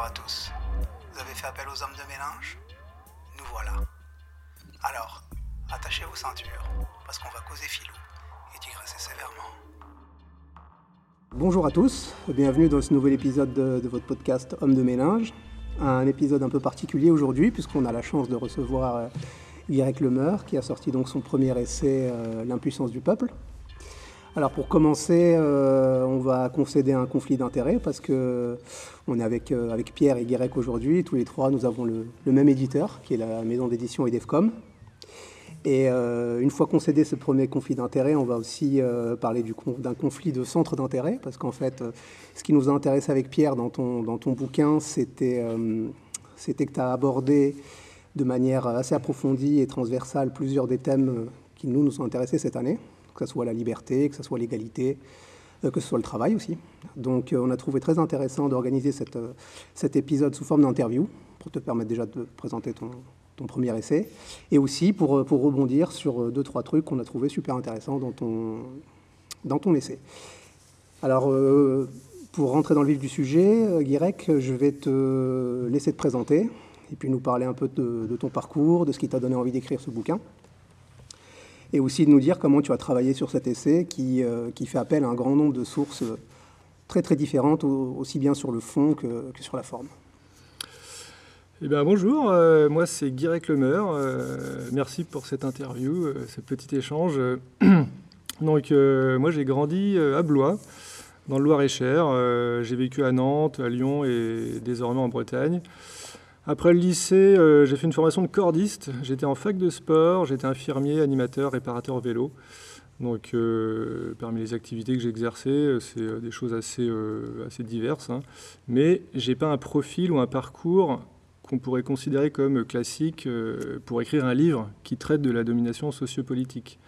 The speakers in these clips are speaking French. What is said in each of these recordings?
Bonjour à tous. Vous avez fait appel aux hommes de mélange? Nous voilà. Alors, attachez vos ceintures, parce qu'on va causer filou et digresser sévèrement. Bonjour à tous, bienvenue dans ce nouvel épisode de, votre podcast Homme de mélange. Un épisode un peu particulier aujourd'hui, puisqu'on a la chance de recevoir euh, Guirec Lemeur, qui a sorti donc son premier essai euh, L'impuissance du peuple. Alors pour commencer, euh, on va concéder un conflit d'intérêts parce que on est avec, euh, Pierre et Guirec aujourd'hui. Tous les trois, nous avons le, même éditeur, qui est la maison d'édition Edefcom. Et euh, une fois concédé ce premier conflit d'intérêts, on va aussi parler d'un conflit de centre d'intérêt, parce qu'en fait, ce qui nous a intéressé avec Pierre dans ton, bouquin, c'était que tu as abordé de manière assez approfondie et transversale plusieurs des thèmes qui nous, nous ont intéressés cette année, que ce soit la liberté, que ce soit l'égalité, euh, que ce soit le travail aussi. Donc euh, on a trouvé très intéressant d'organiser euh, cet épisode sous forme d'interview, pour te permettre déjà de présenter ton, premier essai, et aussi pour, rebondir sur deux, trois trucs qu'on a trouvé super intéressants dans ton, essai. Alors, pour rentrer dans le vif du sujet, Guirec, je vais te laisser te présenter et puis nous parler un peu de ton parcours, de ce qui t'a donné envie d'écrire ce bouquin. Et aussi de nous dire comment tu as travaillé sur cet essai qui, euh, qui fait appel à un grand nombre de sources très très différentes, au- aussi bien sur le fond que, que sur la forme. Eh bien, bonjour, euh, moi c'est Guirec Lemeur. euh, merci pour cette interview, euh, ce petit échange. Donc, moi j'ai grandi à Blois, dans le Loir-et-Cher. J'ai vécu à Nantes, à Lyon et désormais en Bretagne. Après le lycée, euh, j'ai fait une formation de cordiste. J'étais en fac de sport, j'étais infirmier, animateur, réparateur vélo. Donc, euh, parmi les activités que j'exerçais, euh, c'est des choses assez, assez diverses. hein. Mais j'ai pas un profil ou un parcours qu'on pourrait considérer comme classique pour écrire un livre qui traite de la domination sociopolitique.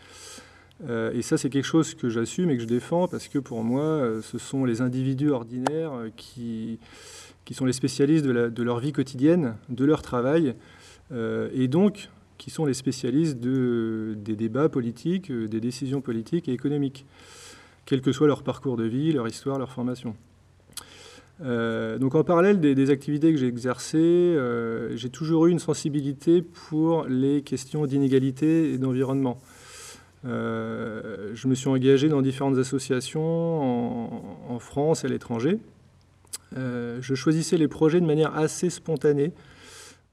Euh, et ça, c'est quelque chose que j'assume et que je défends parce que pour moi, euh, ce sont les individus ordinaires euh, qui, sont les spécialistes de, leur vie quotidienne, de leur travail, et donc qui sont les spécialistes de, des débats politiques, des décisions politiques et économiques, quel que soit leur parcours de vie, leur histoire, leur formation. Donc en parallèle des, activités que j'ai exercées, j'ai toujours eu une sensibilité pour les questions d'inégalité et d'environnement. Euh, je me suis engagé dans différentes associations en, France et à l'étranger. Euh, je choisissais les projets de manière assez spontanée,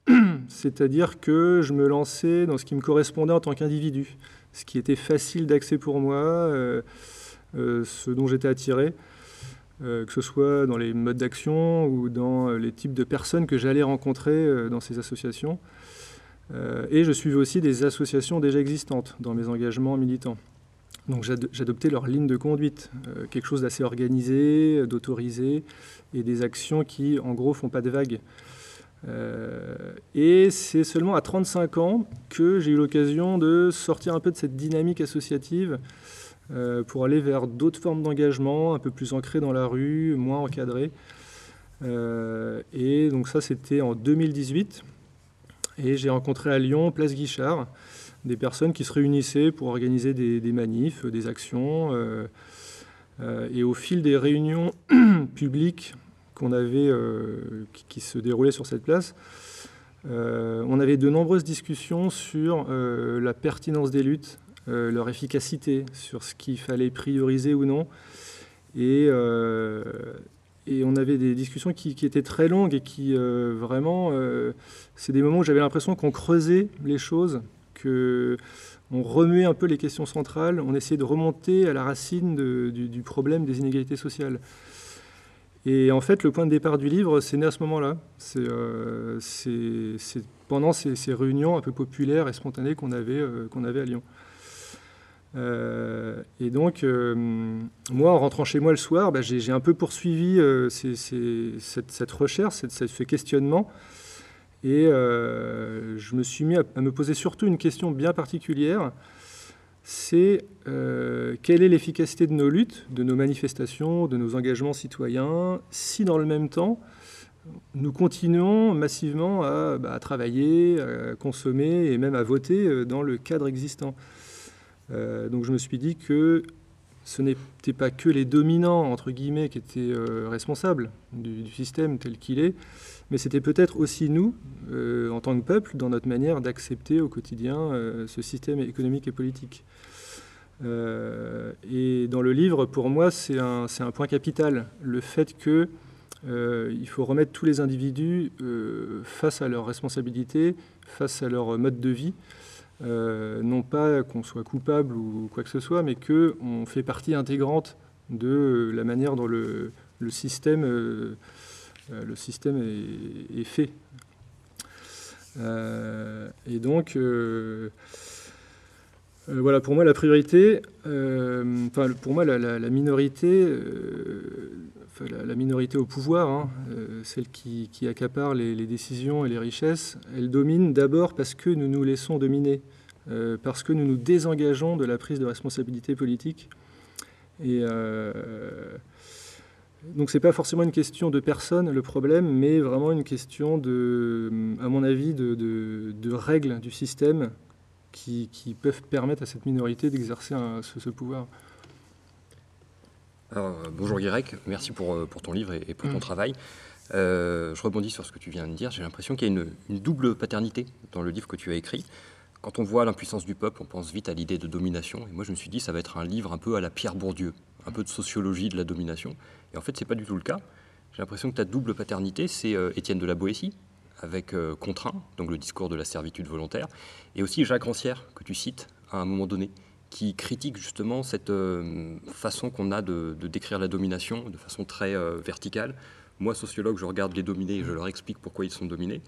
c'est-à-dire que je me lançais dans ce qui me correspondait en tant qu'individu, ce qui était facile d'accès pour moi, euh, ce dont j'étais attiré que ce soit dans les modes d'action ou dans les types de personnes que j'allais rencontrer dans ces associations. Euh, et je suivais aussi des associations déjà existantes dans mes engagements militants. Donc j'ad- j'adoptais leur ligne de conduite, euh, quelque chose d'assez organisé, d'autorisé, et des actions qui, en gros, font pas de vagues. Euh, et c'est seulement à 35 ans que j'ai eu l'occasion de sortir un peu de cette dynamique associative pour aller vers d'autres formes d'engagement, un peu plus ancrées dans la rue, moins encadrées. Et donc ça, c'était en 2018. Et j'ai rencontré à Lyon, place Guichard, des personnes qui se réunissaient pour organiser des, manifs, des actions. euh, euh, et au fil des réunions publiques qu'on avait, euh, qui, qui se déroulaient sur cette place, on avait de nombreuses discussions sur la pertinence des luttes, leur efficacité, sur ce qu'il fallait prioriser ou non. Et, et on avait des discussions qui, étaient très longues et qui euh, vraiment, euh, c'est des moments où j'avais l'impression qu'on creusait les choses, que on remuait un peu les questions centrales, on essayait de remonter à la racine du, problème des inégalités sociales. Et en fait, le point de départ du livre, c'est né à ce moment-là. C'est euh, pendant ces, ces réunions un peu populaires et spontanées qu'on avait, qu'on avait à Lyon. Euh, et donc, euh, moi, en rentrant chez moi le soir, bah, j'ai un peu poursuivi euh, cette, recherche, ce questionnement. Et je me suis mis à, me poser surtout une question bien particulière. C'est quelle est l'efficacité de nos luttes, de nos manifestations, de nos engagements citoyens, si dans le même temps, nous continuons massivement à, bah, à travailler, à consommer et même à voter dans le cadre existant? Euh, donc je me suis dit que ce n'était pas que les dominants, entre guillemets, qui étaient responsables du, système tel qu'il est, mais c'était peut-être aussi nous, en tant que peuple, dans notre manière d'accepter au quotidien ce système économique et politique. et dans le livre, pour moi, c'est un, point capital, le fait que euh, il faut remettre tous les individus euh, face à leurs responsabilités, face à leur mode de vie. Euh, non pas qu'on soit coupable ou quoi que ce soit, mais qu'on fait partie intégrante de la manière dont le, système, le système est, fait. et donc, voilà, pour moi, la priorité, enfin, pour moi, la, minorité la, minorité au pouvoir, hein, euh, celle qui, accapare les, décisions et les richesses, elle domine d'abord parce que nous nous laissons dominer, euh, parce que nous nous désengageons de la prise de responsabilité politique. Et euh, donc c'est pas forcément une question de personne le problème, mais vraiment une question de, à mon avis, de, règles du système qui, peuvent permettre à cette minorité d'exercer ce pouvoir. Euh, bonjour Guirec, merci pour, euh, pour, ton livre et, pour ton mm. travail. Euh, je rebondis sur ce que tu viens de dire. J'ai l'impression qu'il y a une, double paternité dans le livre que tu as écrit. Quand on voit l'impuissance du peuple, on pense vite à l'idée de domination. Et moi, je me suis dit, ça va être un livre un peu à la Pierre Bourdieu, un peu de sociologie de la domination. Et en fait, c'est pas du tout le cas. J'ai l'impression que ta double paternité, c'est Étienne de la Boétie, avec Contraint, donc le discours de la servitude volontaire, et aussi Jacques Rancière, que tu cites à un moment donné qui critique justement cette euh, façon qu'on a de, décrire la domination de façon très euh, verticale. Moi, sociologue, je regarde les dominés et je leur explique pourquoi ils sont dominés.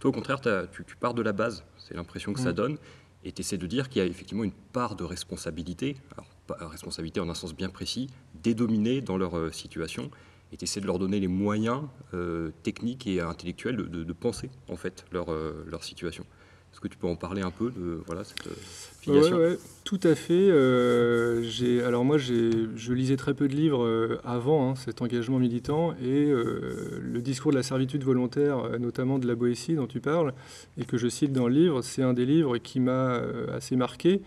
Toi, au contraire, tu, pars de la base, c'est l'impression que ça mm. donne, et tu essaies de dire qu'il y a effectivement une part de responsabilité, alors responsabilité en un sens bien précis, des dominés dans leur euh, situation, et tu essaies de leur donner les moyens techniques et intellectuels de, penser en fait leur, leur situation. Est-ce que tu peux en parler un peu de voilà, cette euh, filiation Oui, tout à fait. Euh, alors moi, je lisais très peu de livres euh, avant hein, cet engagement militant et le discours de la servitude volontaire, notamment de la Boétie dont tu parles, et que je cite dans le livre, c'est un des livres qui m'a assez marqué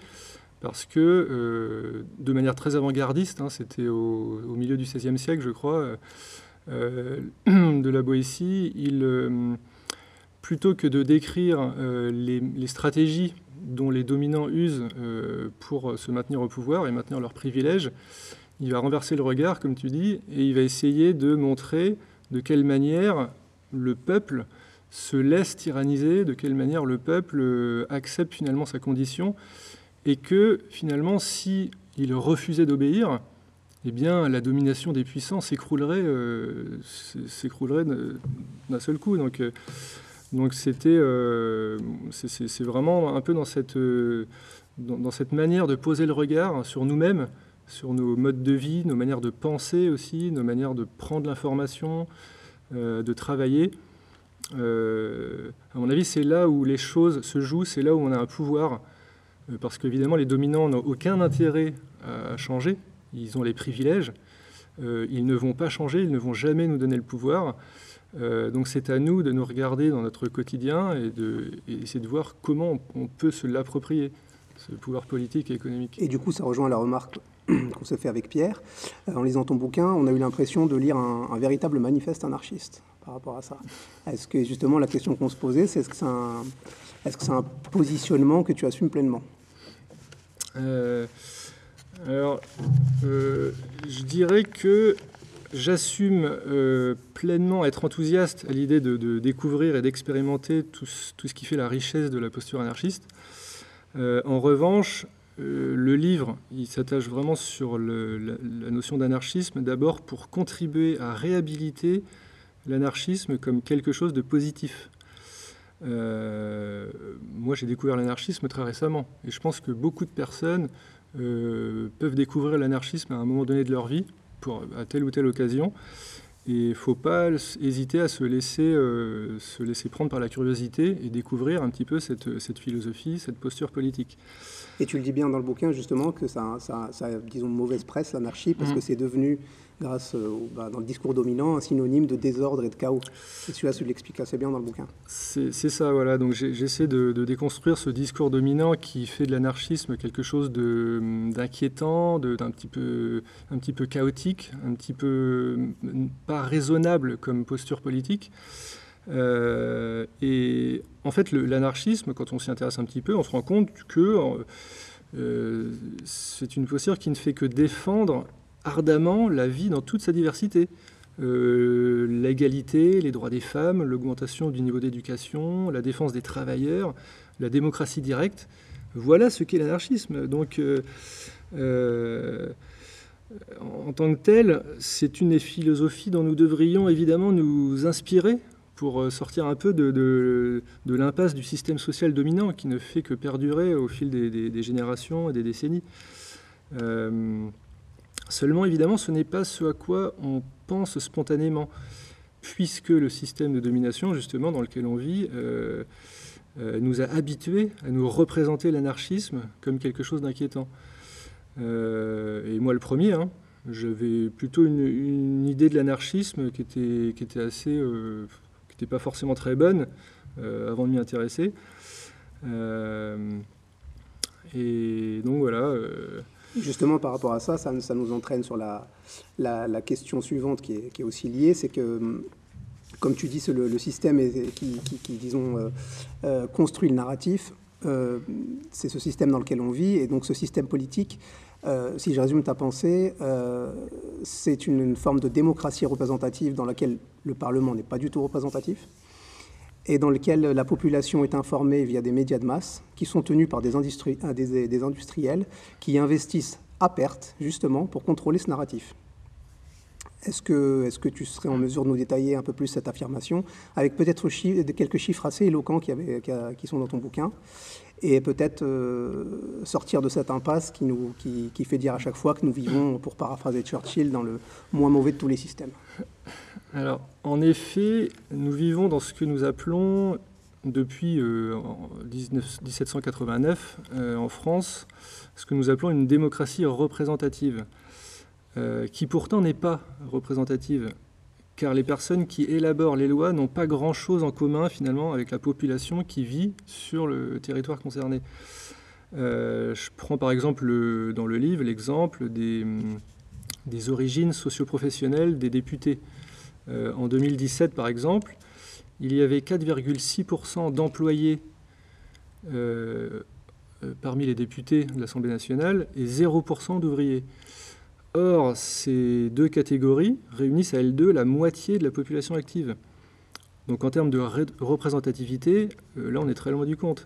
parce que, de manière très avant-gardiste, hein, c'était au, milieu du XVIe siècle, je crois, de la Boétie, il plutôt que de décrire euh, les, stratégies dont les dominants usent euh, pour se maintenir au pouvoir et maintenir leurs privilèges, il va renverser le regard, comme tu dis, et il va essayer de montrer de quelle manière le peuple se laisse tyranniser, de quelle manière le peuple euh, accepte finalement sa condition, et que finalement, si il refusait d'obéir, eh bien, la domination des puissants s'écroulerait, s'écroulerait d'un seul coup. Donc, donc c'était, euh, c'est vraiment un peu dans cette, euh, dans, cette manière de poser le regard sur nous-mêmes, sur nos modes de vie, nos manières de penser aussi, nos manières de prendre l'information, euh, de travailler. à mon avis, c'est là où les choses se jouent, c'est là où on a un pouvoir, parce qu'évidemment, les dominants n'ont aucun intérêt à changer, ils ont les privilèges, ils ne vont pas changer, ils ne vont jamais nous donner le pouvoir. Euh, donc c'est à nous de nous regarder dans notre quotidien et d'essayer de voir comment on peut se l'approprier, ce pouvoir politique et économique. Et du coup, ça rejoint la remarque qu'on se fait avec Pierre. Euh, en lisant ton bouquin, on a eu l'impression de lire un, véritable manifeste anarchiste par rapport à ça. Est-ce que justement la question qu'on se posait, c'est est-ce que c'est un, positionnement que tu assumes pleinement? euh, Alors, je dirais que J'assume euh, pleinement être enthousiaste à l'idée de, découvrir et d'expérimenter tout, ce qui fait la richesse de la posture anarchiste. Euh, en revanche, euh, le livre, il s'attache vraiment sur la, notion d'anarchisme, d'abord pour contribuer à réhabiliter l'anarchisme comme quelque chose de positif. Moi, j'ai découvert l'anarchisme très récemment, et je pense que beaucoup de personnes peuvent découvrir l'anarchisme à un moment donné de leur vie, pour, à telle ou telle occasion. Et il ne faut pas hésiter à se laisser, euh, se laisser prendre par la curiosité et découvrir un petit peu cette, cette, philosophie, cette posture politique. Et tu le dis bien dans le bouquin, justement, que ça, ça, ça a, disons, mauvaise presse, l'anarchie, parce mmh. que c'est devenu grâce bah, dans le discours dominant, un synonyme de désordre et de chaos. Et celui-là, tu l'expliques assez bien dans le bouquin. C'est ça, voilà. Donc j'essaie de, déconstruire ce discours dominant qui fait de l'anarchisme quelque chose d'inquiétant, d'un petit, peu, un petit peu chaotique, un petit peu pas raisonnable comme posture politique. Euh, et en fait, l'anarchisme, quand on s'y intéresse un petit peu, on se rend compte que euh, c'est une posture qui ne fait que défendre ardemment la vie dans toute sa diversité. Euh, l'égalité, les droits des femmes, l'augmentation du niveau d'éducation, la défense des travailleurs, la démocratie directe. Voilà ce qu'est l'anarchisme. Donc, euh, en tant que tel, c'est une des philosophies dont nous devrions évidemment nous inspirer pour sortir un peu de, l'impasse du système social dominant qui ne fait que perdurer au fil des, générations et des décennies. Seulement, évidemment, ce n'est pas ce à quoi on pense spontanément, puisque le système de domination, justement, dans lequel on vit, euh, euh, nous a habitués à nous représenter l'anarchisme comme quelque chose d'inquiétant. Euh, et moi, le premier, hein, j'avais plutôt une, idée de l'anarchisme qui était, qui était assez, qui n'était pas forcément très bonne avant de m'y intéresser. et donc voilà. Justement, par rapport à ça, ça, nous entraîne sur la, question suivante qui est, aussi liée, c'est que, comme tu dis, le, système qui, disons, euh, euh, construit le narratif. Euh, c'est ce système dans lequel on vit, et donc ce système politique, si je résume ta pensée, c'est une, forme de démocratie représentative dans laquelle le Parlement n'est pas du tout représentatif, et dans lequel la population est informée via des médias de masse qui sont tenus par des, euh, industriels qui investissent à perte, justement, pour contrôler ce narratif. Est-ce que, tu serais en mesure de nous détailler un peu plus cette affirmation, avec peut-être quelques chiffres assez éloquents qui, sont dans ton bouquin, et peut-être euh, sortir de cette impasse qui, nous, qui, fait dire à chaque fois que nous vivons, pour paraphraser Churchill, dans le moins mauvais de tous les systèmes. Alors, en effet, nous vivons dans ce que nous appelons, depuis 1789 euh, euh, en France, ce que nous appelons une démocratie représentative, qui pourtant n'est pas représentative, car les personnes qui élaborent les lois n'ont pas grand-chose en commun finalement avec la population qui vit sur le territoire concerné. je prends par exemple dans le livre l'exemple des, des origines socioprofessionnelles des députés. Euh, en 2017, par exemple, il y avait 4,6% d'employés euh, euh, parmi les députés de l'Assemblée nationale et 0% d'ouvriers. Or, ces deux catégories réunissent à elles deux la moitié de la population active. Donc en termes de représentativité, là on est très loin du compte.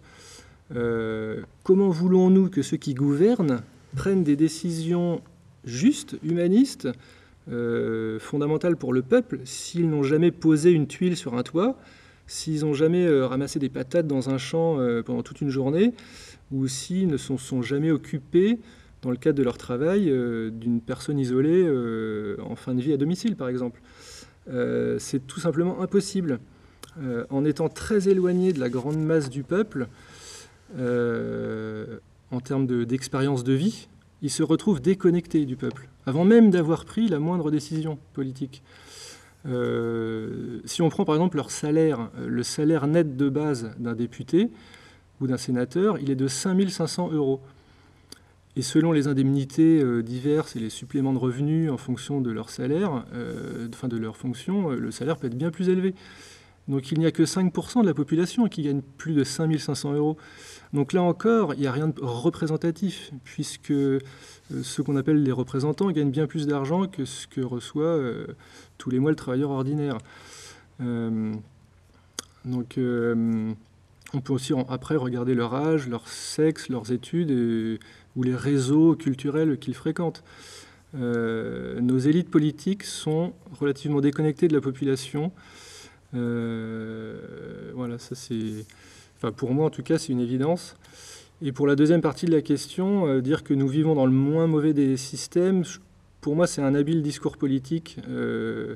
comment voulons-nous que ceux qui gouvernent prennent des décisions justes, humanistes, euh, fondamentales pour le peuple s'ils n'ont jamais posé une tuile sur un toit, s'ils n'ont jamais euh, ramassé des patates dans un champ euh, pendant toute une journée, ou s'ils ne se sont, jamais occupés, dans le cadre de leur travail, d'une personne isolée en fin de vie à domicile, par exemple. C'est tout simplement impossible. en étant très éloigné de la grande masse du peuple, en termes d'expérience de, vie, ils se retrouvent déconnectés du peuple avant même d'avoir pris la moindre décision politique. Euh, si on prend par exemple leur salaire, euh, le salaire net de base d'un député ou d'un sénateur, il est de 5500 euros. Et selon les indemnités euh, diverses et les suppléments de revenus en fonction de leur salaire, enfin de leur fonction, le salaire peut être bien plus élevé. Donc il n'y a que 5% de la population qui gagne plus de 5500 euros. Donc là encore, il n'y a rien de représentatif, puisque euh, ce qu'on appelle les représentants gagnent bien plus d'argent que ce que reçoit euh, tous les mois le travailleur ordinaire. Euh, donc on peut aussi après regarder leur âge, leur sexe, leurs études ou les réseaux culturels qu'ils fréquentent. nos élites politiques sont relativement déconnectées de la population. voilà, ça c'est, enfin pour moi en tout cas, c'est une évidence. Et pour la deuxième partie de la question, euh, dire que nous vivons dans le moins mauvais des systèmes, pour moi c'est un habile discours politique. Euh,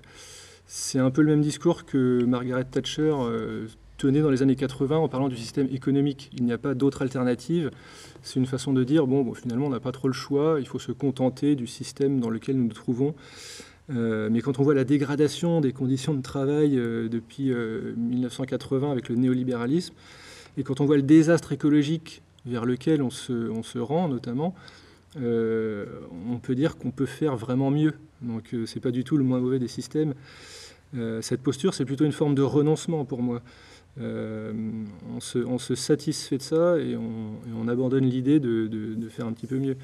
c'est un peu le même discours que Margaret Thatcher euh, tenait dans les années 80 en parlant du système économique. Il n'y a pas d'autre alternative. C'est une façon de dire, bon, bon finalement on n'a pas trop le choix, il faut se contenter du système dans lequel nous nous trouvons. mais quand on voit la dégradation des conditions de travail depuis 1980 avec le néolibéralisme, et quand on voit le désastre écologique vers lequel on se, on se rend notamment, on peut dire qu'on peut faire vraiment mieux. Donc ce n'est pas du tout le moins mauvais des systèmes. cette posture, c'est plutôt une forme de renoncement pour moi. Euh, on, se, satisfait de ça et on, abandonne l'idée de, faire un petit peu mieux.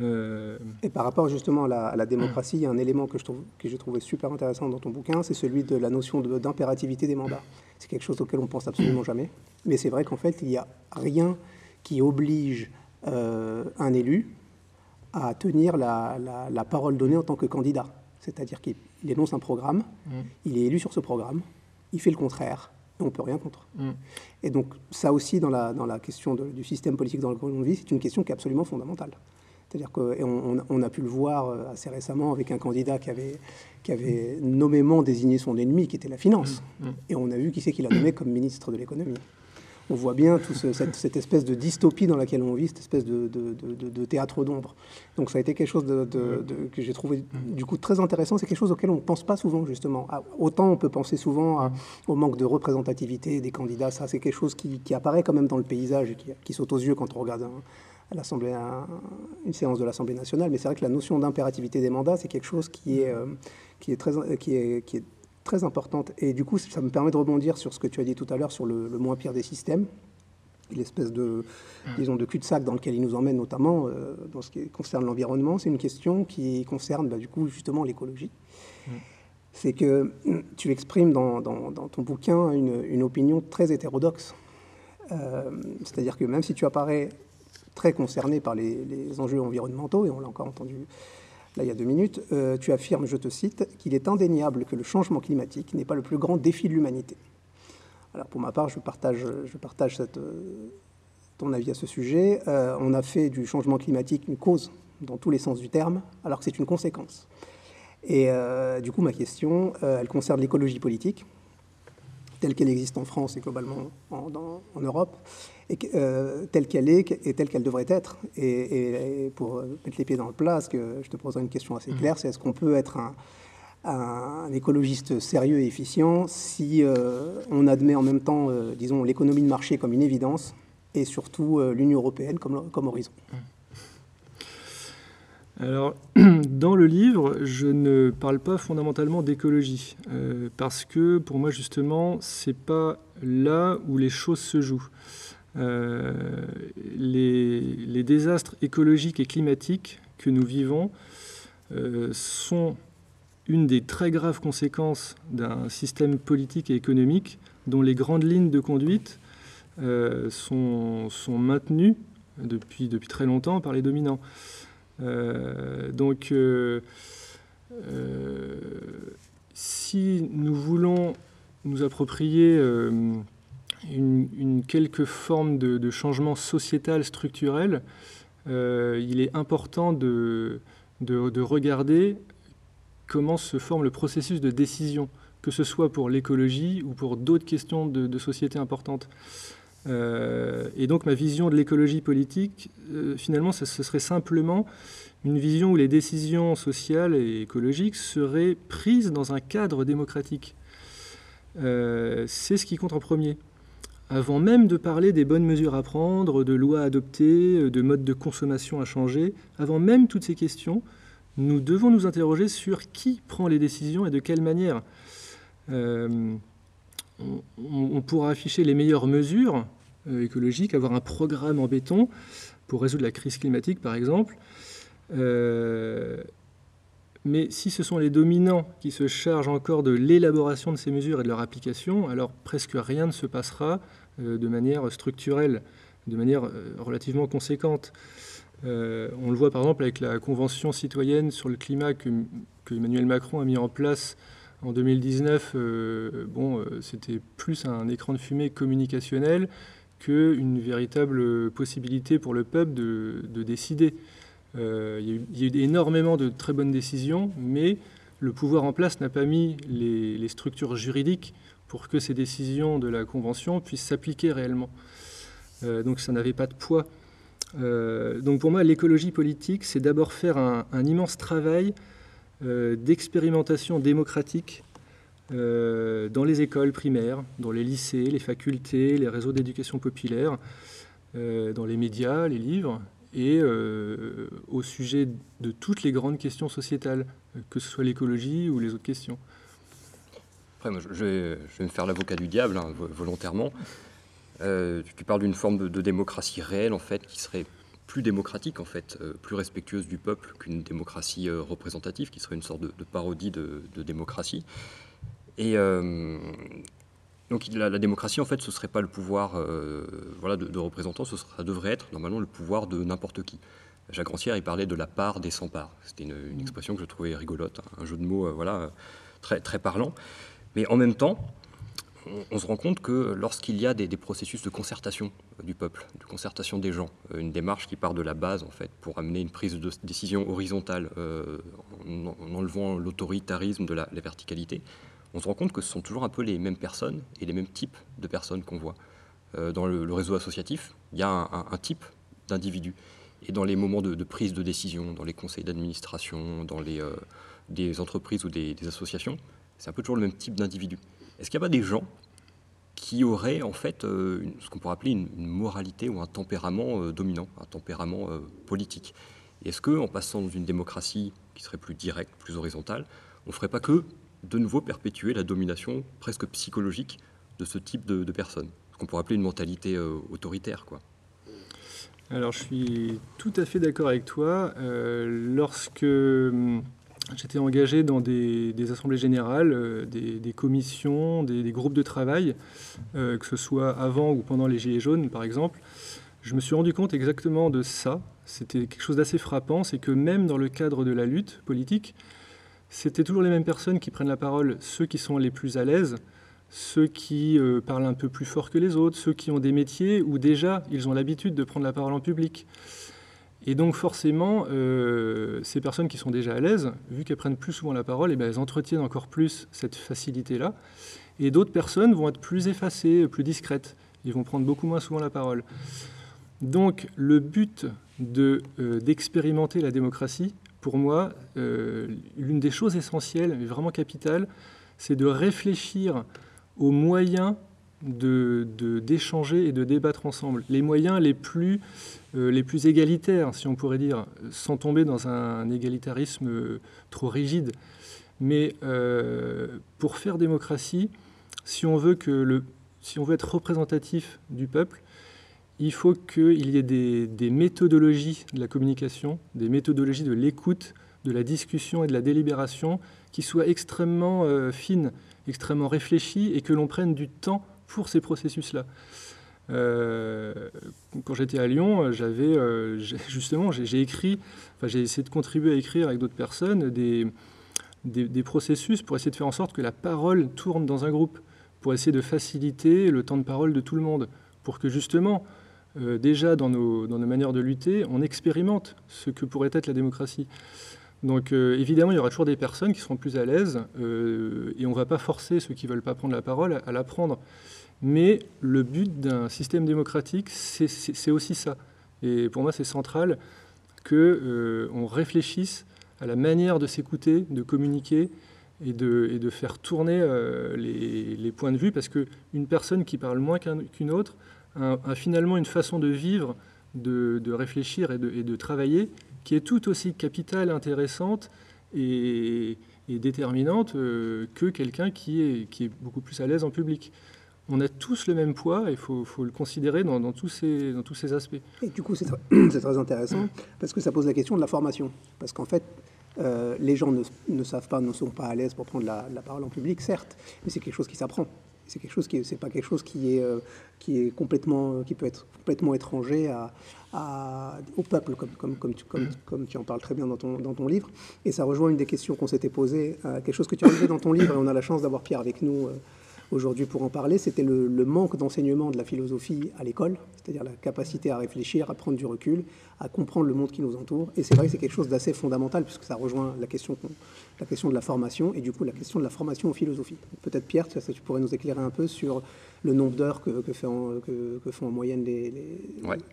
Euh, et par rapport justement à la, démocratie, il y a un élément que je trouve, que j'ai trouvé super intéressant dans ton bouquin, c'est celui de la notion d'impérativité des mandats. C'est quelque chose auquel on pense absolument jamais. Mais c'est vrai qu'en fait, il n'y a rien qui oblige euh, un élu à tenir la, parole donnée en tant que candidat. C'est-à-dire qu'il énonce un programme, mmh. il est élu sur ce programme, il fait le contraire, on ne peut rien contre. Mm. Et donc ça aussi, dans la, dans la question du système politique dans lequel on vit, c'est une question qui est absolument fondamentale. C'est-à-dire qu'on on a pu le voir euh, assez récemment avec un candidat qui avait, qui avait nommément désigné son ennemi, qui était la finance. Mm. Mm. Et on a vu qui c'est qu'il a nommé comme ministre de l'économie on voit bien toute cette, espèce de dystopie dans laquelle on vit, cette espèce de, théâtre d'ombre. Donc ça a été quelque chose que j'ai trouvé du coup très intéressant. C'est quelque chose auquel on ne pense pas souvent justement. Ah, autant on peut penser souvent au manque de représentativité des candidats. Ça c'est quelque chose qui, apparaît quand même dans le paysage et qui, saute aux yeux quand on regarde l'Assemblée, une séance de l'Assemblée nationale. Mais c'est vrai que la notion d'impérativité des mandats, c'est quelque chose qui est, euh, qui est très, qui est, qui est très importante. Et du coup, ça me permet de rebondir sur ce que tu as dit tout à l'heure sur le, moins pire des systèmes, l'espèce de, mmh. disons, de cul-de-sac dans lequel il nous emmène, notamment euh, dans ce qui concerne l'environnement. C'est une question qui concerne, bah, du coup, justement l'écologie. Mmh. C'est que tu exprimes dans, dans, ton bouquin une, une, opinion très hétérodoxe. Euh, c'est-à-dire que même si tu apparais très concerné par les, les enjeux environnementaux, et on l'a encore entendu là il y a deux minutes, euh, tu affirmes, je te cite, qu'il est indéniable que le changement climatique n'est pas le plus grand défi de l'humanité. Alors pour ma part, je partage, je partage euh, ton avis à ce sujet. Euh, on a fait du changement climatique une cause dans tous les sens du terme, alors que c'est une conséquence. Et du coup, ma question, elle concerne l'écologie politique telle qu'elle existe en France et globalement en, Europe, et, euh, telle qu'elle est et telle qu'elle devrait être. Et, pour mettre les pieds dans le plat, que je te poserai une question assez claire, c'est est-ce qu'on peut être un, écologiste sérieux et efficient si euh, on admet en même temps, euh, disons, l'économie de marché comme une évidence et surtout l'Union européenne comme, comme horizon? Alors, dans le livre, je ne parle pas fondamentalement d'écologie, euh, parce que pour moi, justement, c'est pas là où les choses se jouent. Euh, les, désastres écologiques et climatiques que nous vivons euh, sont une des très graves conséquences d'un système politique et économique dont les grandes lignes de conduite sont, sont, maintenues depuis, depuis très longtemps par les dominants. Euh, donc, euh, euh, si nous voulons nous approprier une, quelque forme de, changement sociétal structurel, il est important de, de, regarder comment se forme le processus de décision, que ce soit pour l'écologie ou pour d'autres questions de, société importantes. Euh, et donc ma vision de l'écologie politique, euh, finalement, ce serait simplement une vision où les décisions sociales et écologiques seraient prises dans un cadre démocratique. Euh, c'est ce qui compte en premier. Avant même de parler des bonnes mesures à prendre, de lois adoptées, de modes de consommation à changer, avant même toutes ces questions, nous devons nous interroger sur qui prend les décisions et de quelle manière on, pourra afficher les meilleures mesures euh, écologiques, avoir un programme en béton pour résoudre la crise climatique, par exemple. Euh, mais si ce sont les dominants qui se chargent encore de l'élaboration de ces mesures et de leur application, alors presque rien ne se passera euh, de manière structurelle, de manière relativement conséquente. on le voit par exemple avec la Convention citoyenne sur le climat que Emmanuel Macron a mis en place en 2019, euh, bon, euh, c'était plus un écran de fumée communicationnel qu'une véritable possibilité pour le peuple de, décider. Euh, il, y a eu, énormément de très bonnes décisions, mais le pouvoir en place n'a pas mis les, structures juridiques pour que ces décisions de la Convention puissent s'appliquer réellement. donc ça n'avait pas de poids. donc pour moi, l'écologie politique, c'est d'abord faire un, immense travail d'expérimentation démocratique dans les écoles primaires, dans les lycées, les facultés, les réseaux d'éducation populaire, dans les médias, les livres, et au sujet de toutes les grandes questions sociétales, que ce soit l'écologie ou les autres questions. Après, je, vais, me faire l'avocat du diable, hein, volontairement. Euh, tu parles d'une forme de, démocratie réelle, en fait, qui serait plus démocratique, en fait, euh, plus respectueuse du peuple qu'une démocratie euh, représentative, qui serait une sorte de, parodie de, démocratie. Et donc la, démocratie, en fait, ce ne serait pas le pouvoir voilà, de, représentants, ce ça devrait être normalement le pouvoir de n'importe qui. Jacques Rancière, il parlait de la part des sans-parts. C'était une, une, mmh. expression que je trouvais rigolote, un jeu de mots voilà, très, très parlant. Mais en même temps, on, se rend compte que lorsqu'il y a des, processus de concertation euh, du peuple, de concertation des gens, euh, une démarche qui part de la base en fait pour amener une prise de décision horizontale euh, en, enlevant l'autoritarisme de la, verticalité, on se rend compte que ce sont toujours un peu les mêmes personnes et les mêmes types de personnes qu'on voit. dans le, réseau associatif, il y a un, type d'individu. Et dans les moments de, prise de décision, dans les conseils d'administration, dans les des entreprises ou des associations, c'est un peu toujours le même type d'individu. Est-ce qu'il n'y a pas des gens qui auraient en fait euh, ce qu'on pourrait appeler une, moralité ou un tempérament euh, dominant, un tempérament euh, politique? Est-ce qu'en passant dans une démocratie qui serait plus directe, plus horizontale, on ne ferait pas que de nouveau perpétuer la domination presque psychologique de ce type de, de personnes? Ce qu'on pourrait appeler une mentalité autoritaire, quoi. Alors je suis tout à fait d'accord avec toi. lorsque hum, J'étais engagé dans des, assemblées générales, euh, des, commissions, des, groupes de travail, euh, que ce soit avant ou pendant les Gilets jaunes, par exemple. Je me suis rendu compte exactement de ça. C'était quelque chose d'assez frappant, c'est que même dans le cadre de la lutte politique, c'était toujours les mêmes personnes qui prennent la parole, ceux qui sont les plus à l'aise, ceux qui euh, parlent un peu plus fort que les autres, ceux qui ont des métiers où déjà ils ont l'habitude de prendre la parole en public. Et donc forcément, euh, ces personnes qui sont déjà à l'aise, vu qu'elles prennent plus souvent la parole, eh bien, elles entretiennent encore plus cette facilité-là. Et d'autres personnes vont être plus effacées, plus discrètes. Ils vont prendre beaucoup moins souvent la parole. Donc le but de, euh, d'expérimenter la démocratie, pour moi, euh, l'une des choses essentielles, mais vraiment capitales, c'est de réfléchir aux moyens de, d'échanger et de débattre ensemble. Les moyens les plus les plus égalitaires, si on pourrait dire, sans tomber dans un, égalitarisme euh, trop rigide. Mais euh, pour faire démocratie, si on veut être représentatif du peuple, il faut qu'il y ait des, méthodologies de la communication, des méthodologies de l'écoute, de la discussion et de la délibération qui soient extrêmement fines, extrêmement réfléchies et que l'on prenne du temps pour ces processus-là. Euh, quand j'étais à Lyon, j'avais euh, justement, j'ai écrit, enfin, j'ai essayé de contribuer à écrire avec d'autres personnes des, des, processus pour essayer de faire en sorte que la parole tourne dans un groupe, pour essayer de faciliter le temps de parole de tout le monde, pour que justement, euh, déjà dans nos, dans nos manières de lutter, on expérimente ce que pourrait être la démocratie. Donc évidemment, il y aura toujours des personnes qui seront plus à l'aise et on ne va pas forcer ceux qui ne veulent pas prendre la parole à, à la prendre. Mais le but d'un système démocratique, c'est aussi ça. Et pour moi, c'est central qu'on euh, réfléchisse à la manière de s'écouter, de communiquer et de, faire tourner euh, les, points de vue, parce qu'une personne qui parle moins qu'une autre a, finalement une façon de vivre, de, réfléchir et de, travailler qui est tout aussi capitale, intéressante et, déterminante euh, que quelqu'un qui est beaucoup plus à l'aise en public on a tous le même poids et il faut, le considérer dans, tous ces, dans tous ces aspects. Et du coup, c'est très, intéressant parce que ça pose la question de la formation. Parce qu'en fait, euh, les gens ne, savent pas, ne sont pas à l'aise pour prendre la, parole en public, certes, mais c'est quelque chose qui s'apprend. C'est quelque chose qui, c'est pas quelque chose qui est, euh, qui est complètement, qui peut être complètement étranger à, au peuple, comme, comme, comme, tu, comme, comme, tu en parles très bien dans ton, dans ton livre. Et ça rejoint une des questions qu'on s'était posées, euh, quelque chose que tu as relevé dans ton livre, et on a la chance d'avoir Pierre avec nous aujourd'hui pour en parler, c'était le, manque d'enseignement de la philosophie à l'école, c'est-à-dire la capacité à réfléchir, à prendre du recul, à comprendre le monde qui nous entoure. Et c'est vrai que c'est quelque chose d'assez fondamental, puisque ça rejoint la question, la question de la formation, et du coup la question de la formation en philosophie. Peut-être Pierre, tu, pourrais nous éclairer un peu sur le nombre d'heures que, que, font en moyenne les,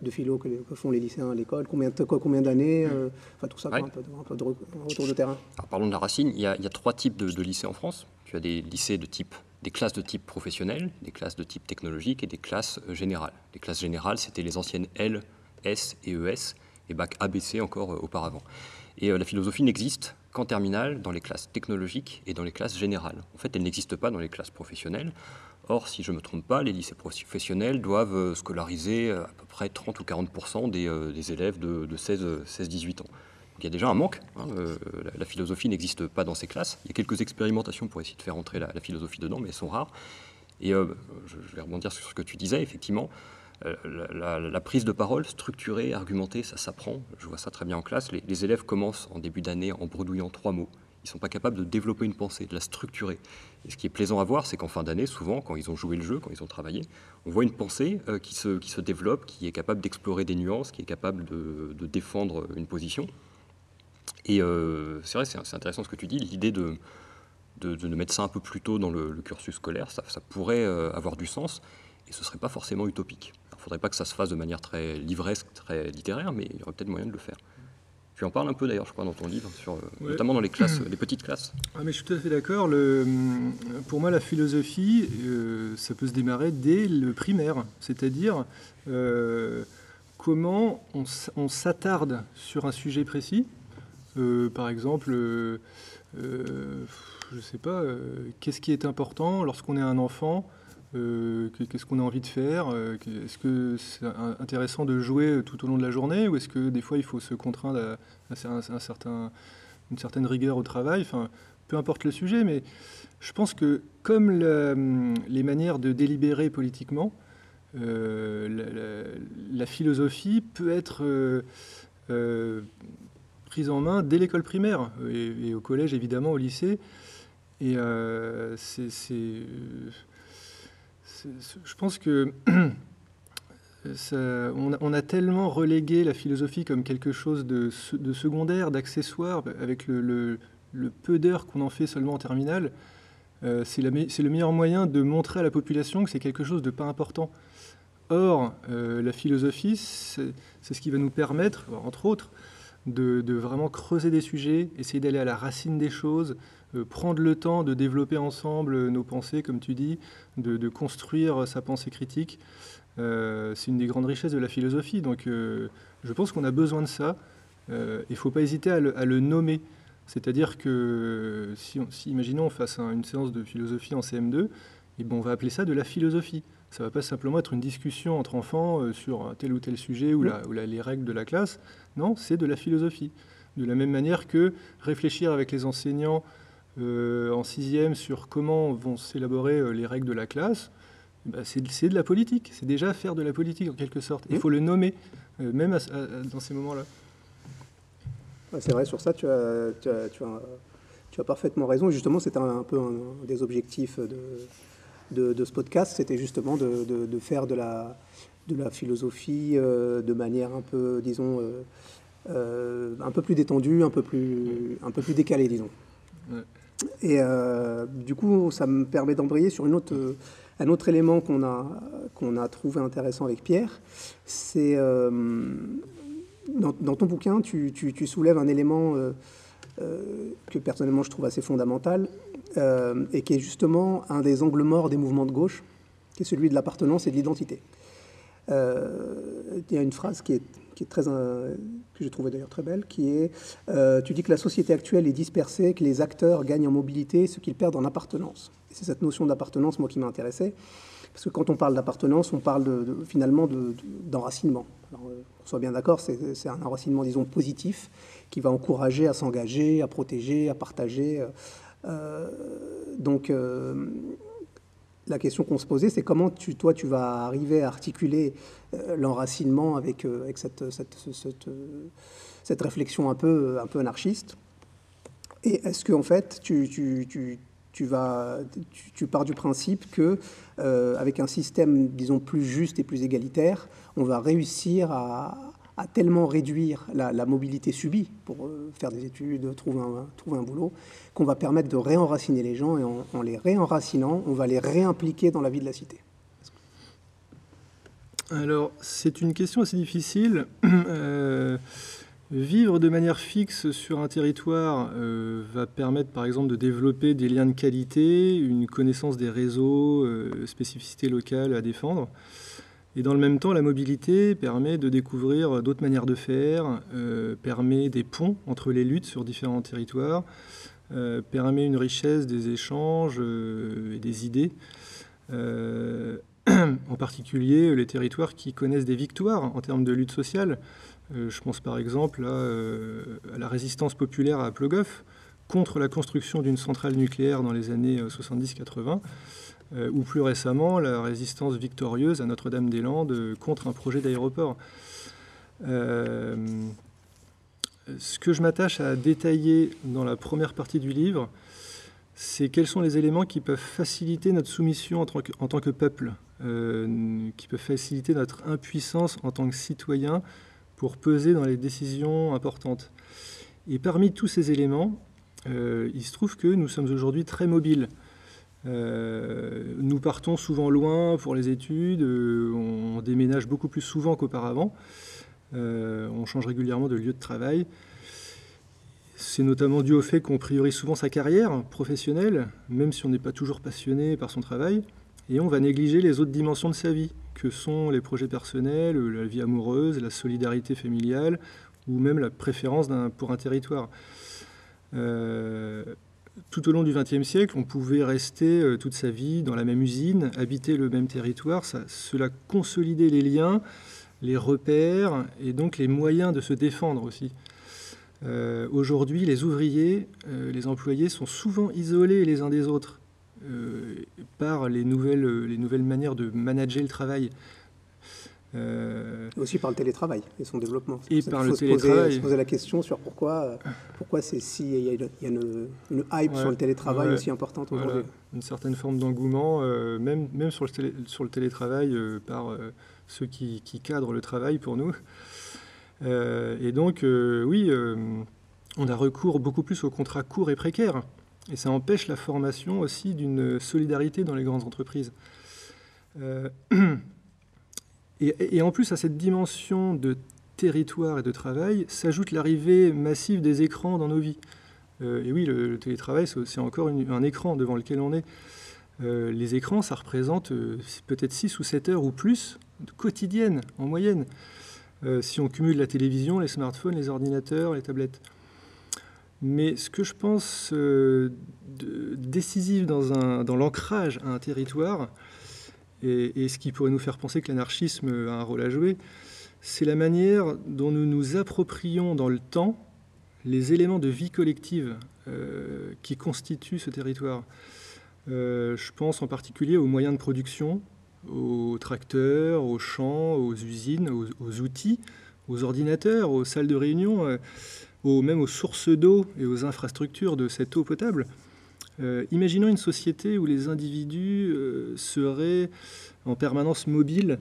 de philo que, font les lycéens à l'école, combien, combien d'années, euh, enfin tout ça, un, peu, de retour de terrain. Alors, parlons de la racine, il y a, il y a trois types de, de lycées en France. Tu as des lycées de type des classes de type professionnel, des classes de type technologique et des classes euh, générales. Les classes générales, c'était les anciennes L, S et ES, et bac ABC encore euh, auparavant. Et euh, la philosophie n'existe qu'en terminale dans les classes technologiques et dans les classes générales. En fait, elle n'existe pas dans les classes professionnelles. Or, si je ne me trompe pas, les lycées professionnels doivent scolariser à peu près 30 ou 40 des, des, élèves de, de 16-18 ans il y a déjà un manque. Hein, euh, la, philosophie n'existe pas dans ces classes. Il y a quelques expérimentations pour essayer de faire entrer la, philosophie dedans, mais elles sont rares. Et euh, je, vais rebondir sur ce que tu disais, effectivement. Euh, la, prise de parole structurée, argumentée, ça s'apprend. Je vois ça très bien en classe. Les, élèves commencent en début d'année en bredouillant trois mots. Ils ne sont pas capables de développer une pensée, de la structurer. Et ce qui est plaisant à voir, c'est qu'en fin d'année, souvent, quand ils ont joué le jeu, quand ils ont travaillé, on voit une pensée qui, se, développe, qui est capable d'explorer des nuances, qui est capable de défendre une position. Et euh, c'est vrai, c'est intéressant ce que tu dis, l'idée de, de, mettre ça un peu plus tôt dans le, cursus scolaire, ça, pourrait euh, avoir du sens, et ce ne serait pas forcément utopique. Il ne faudrait pas que ça se fasse de manière très livresque, très littéraire, mais il y aurait peut-être moyen de le faire. Tu en parles un peu d'ailleurs, je crois, dans ton livre, sur, euh, notamment dans les classes, les petites classes. Ah, mais je suis tout à fait d'accord. pour moi, la philosophie, ça peut se démarrer dès le primaire, c'est-à-dire comment on s'attarde sur un sujet précis, par exemple, euh, euh, je ne sais pas, qu'est-ce qui est important lorsqu'on est un enfant Qu'est-ce qu'on a envie de faire Est-ce que c'est intéressant de jouer tout au long de la journée ou est-ce que des fois il faut se contraindre à, un, certain, une certaine rigueur au travail? Enfin, Peu importe le sujet, mais je pense que comme les manières de délibérer politiquement, la, philosophie peut être prise en main dès l'école primaire et, au collège évidemment, au lycée. Et euh, c'est, je pense que on, a, tellement relégué la philosophie comme quelque chose de, secondaire, d'accessoire, avec le, peu d'heures qu'on en fait seulement en terminale. Euh, c'est, le meilleur moyen de montrer à la population que c'est quelque chose de pas important. Or, euh, la philosophie, c'est ce qui va nous permettre, entre autres, de, vraiment creuser des sujets, essayer d'aller à la racine des choses, euh, prendre le temps de développer ensemble nos pensées, comme tu dis, de, construire sa pensée critique. Euh, c'est une des grandes richesses de la philosophie. Donc euh, je pense qu'on a besoin de ça. il ne faut pas hésiter à le, nommer. C'est-à-dire que si, imaginons on fasse une séance de philosophie en CM2, et bon, on va appeler ça de la philosophie. Ça ne va pas simplement être une discussion entre enfants sur tel ou tel sujet ou, ou les règles de la classe. Non, c'est de la philosophie. De la même manière que réfléchir avec les enseignants euh, en sixième sur comment vont s'élaborer euh, les règles de la classe, bah, c'est de la politique. C'est déjà faire de la politique en quelque sorte. Il mmh. faut le nommer, euh, même dans ces moments-là. C'est vrai, sur ça, tu as, tu as, tu as, parfaitement raison. Justement, c'était un, peu un, des objectifs de, de, ce podcast, c'était justement de, de, faire de la, de la philosophie euh, de manière un peu, disons, euh, euh, un peu plus détendue, un peu plus, un peu plus décalée, disons. Et du coup, ça me permet d'embrayer sur une autre, un autre élément qu'on a, qu'on a trouvé intéressant avec Pierre. C'est dans, dans, ton bouquin, tu, tu, tu soulèves un élément que personnellement je trouve assez fondamental et qui est justement un des angles morts des mouvements de gauche, qui est celui de l'appartenance et de l'identité. Euh, il y a une phrase qui est, très, euh, que j'ai trouvé d'ailleurs très belle, qui est euh, Tu dis que la société actuelle est dispersée, que les acteurs gagnent en mobilité, ce qu'ils perdent en appartenance. C'est cette notion d'appartenance, moi, qui m'a intéressé. Parce que quand on parle d'appartenance, on parle finalement d'enracinement. De, on soit bien d'accord, c'est un enracinement, disons, positif, qui va encourager à s'engager, à protéger, à partager. donc, la question qu'on se posait, c'est comment tu, toi, tu vas arriver à articuler euh, l'enracinement avec, euh, cette, cette, euh, cette, réflexion un peu, un peu anarchiste. Et est-ce qu'en en fait, tu, tu, tu, vas, tu, pars du principe que euh, avec un système, disons, plus juste et plus égalitaire, on va réussir à, tellement réduire la, mobilité subie pour euh, faire des études, trouver un, trouver un boulot, qu'on va permettre de réenraciner les gens et en, les réenracinant, on va les réimpliquer dans la vie de la cité. Alors, c'est une question assez difficile. Euh, Vivre de manière fixe sur un territoire euh, va permettre par exemple de développer des liens de qualité, une connaissance des réseaux, spécificités locales à défendre. Et dans le même temps, la mobilité permet de découvrir d'autres manières de faire, euh, permet des ponts entre les luttes sur différents territoires, permet une richesse des échanges et des idées. en particulier les territoires qui connaissent des victoires en termes de lutte sociale. Euh, je pense par exemple euh, à, la résistance populaire à Plogoff contre la construction d'une centrale nucléaire dans les années 70-80, euh, ou plus récemment la résistance victorieuse à Notre-Dame-des-Landes contre un projet d'aéroport. ce que je m'attache à détailler dans la première partie du livre, c'est quels sont les éléments qui peuvent faciliter notre soumission en tant que, peuple, qui peuvent faciliter notre impuissance en tant que citoyen pour peser dans les décisions importantes. Et parmi tous ces éléments, euh, il se trouve que nous sommes aujourd'hui très mobiles. Euh, nous partons souvent loin pour les études, euh, on déménage beaucoup plus souvent qu'auparavant, on change régulièrement de lieu de travail. C'est notamment dû au fait qu'on priorise souvent sa carrière professionnelle, même si on n'est pas toujours passionné par son travail, et on va négliger les autres dimensions de sa vie, que sont les projets personnels, la vie amoureuse, la solidarité familiale ou même la préférence pour un territoire. Euh, tout au long du XXe siècle, on pouvait rester euh, toute sa vie dans la même usine, habiter le même territoire. Cela consolidait les liens, les repères et donc les moyens de se défendre aussi. Euh, aujourd'hui, les ouvriers, les employés sont souvent isolés les uns des autres. Euh, par les nouvelles manières de manager le travail. Euh, aussi par le télétravail et son développement. Et par le télétravail. Se poser, la question sur pourquoi, pourquoi c'est si il y a, une, hype sur le télétravail aussi importante aujourd'hui. Une certaine forme d'engouement, euh, même, même sur, le sur le télétravail par ceux qui, qui, cadrent le travail pour nous. et donc, oui, on a recours beaucoup plus aux contrats courts et précaires. Et ça empêche la formation aussi d'une solidarité dans les grandes entreprises. Euh, et, en plus à cette dimension de territoire et de travail s'ajoute l'arrivée massive des écrans dans nos vies. Euh, et oui, le, télétravail, c'est encore un écran devant lequel on est. Euh, les écrans, ça représente peut-être 6 ou 7 heures ou plus quotidiennes en moyenne, si on cumule la télévision, les smartphones, les ordinateurs, les tablettes. Mais ce que je pense euh, décisif dans, dans l'ancrage à un territoire, et, ce qui pourrait nous faire penser que l'anarchisme a un rôle à jouer, c'est la manière dont nous nous approprions dans le temps les éléments de vie collective euh, qui constituent ce territoire. Euh, je pense en particulier aux moyens de production, aux tracteurs, aux champs, aux usines, aux, aux outils, aux ordinateurs, aux salles de réunion même aux sources d'eau et aux infrastructures de cette eau potable. Euh, imaginons une société où les individus euh, seraient en permanence mobiles,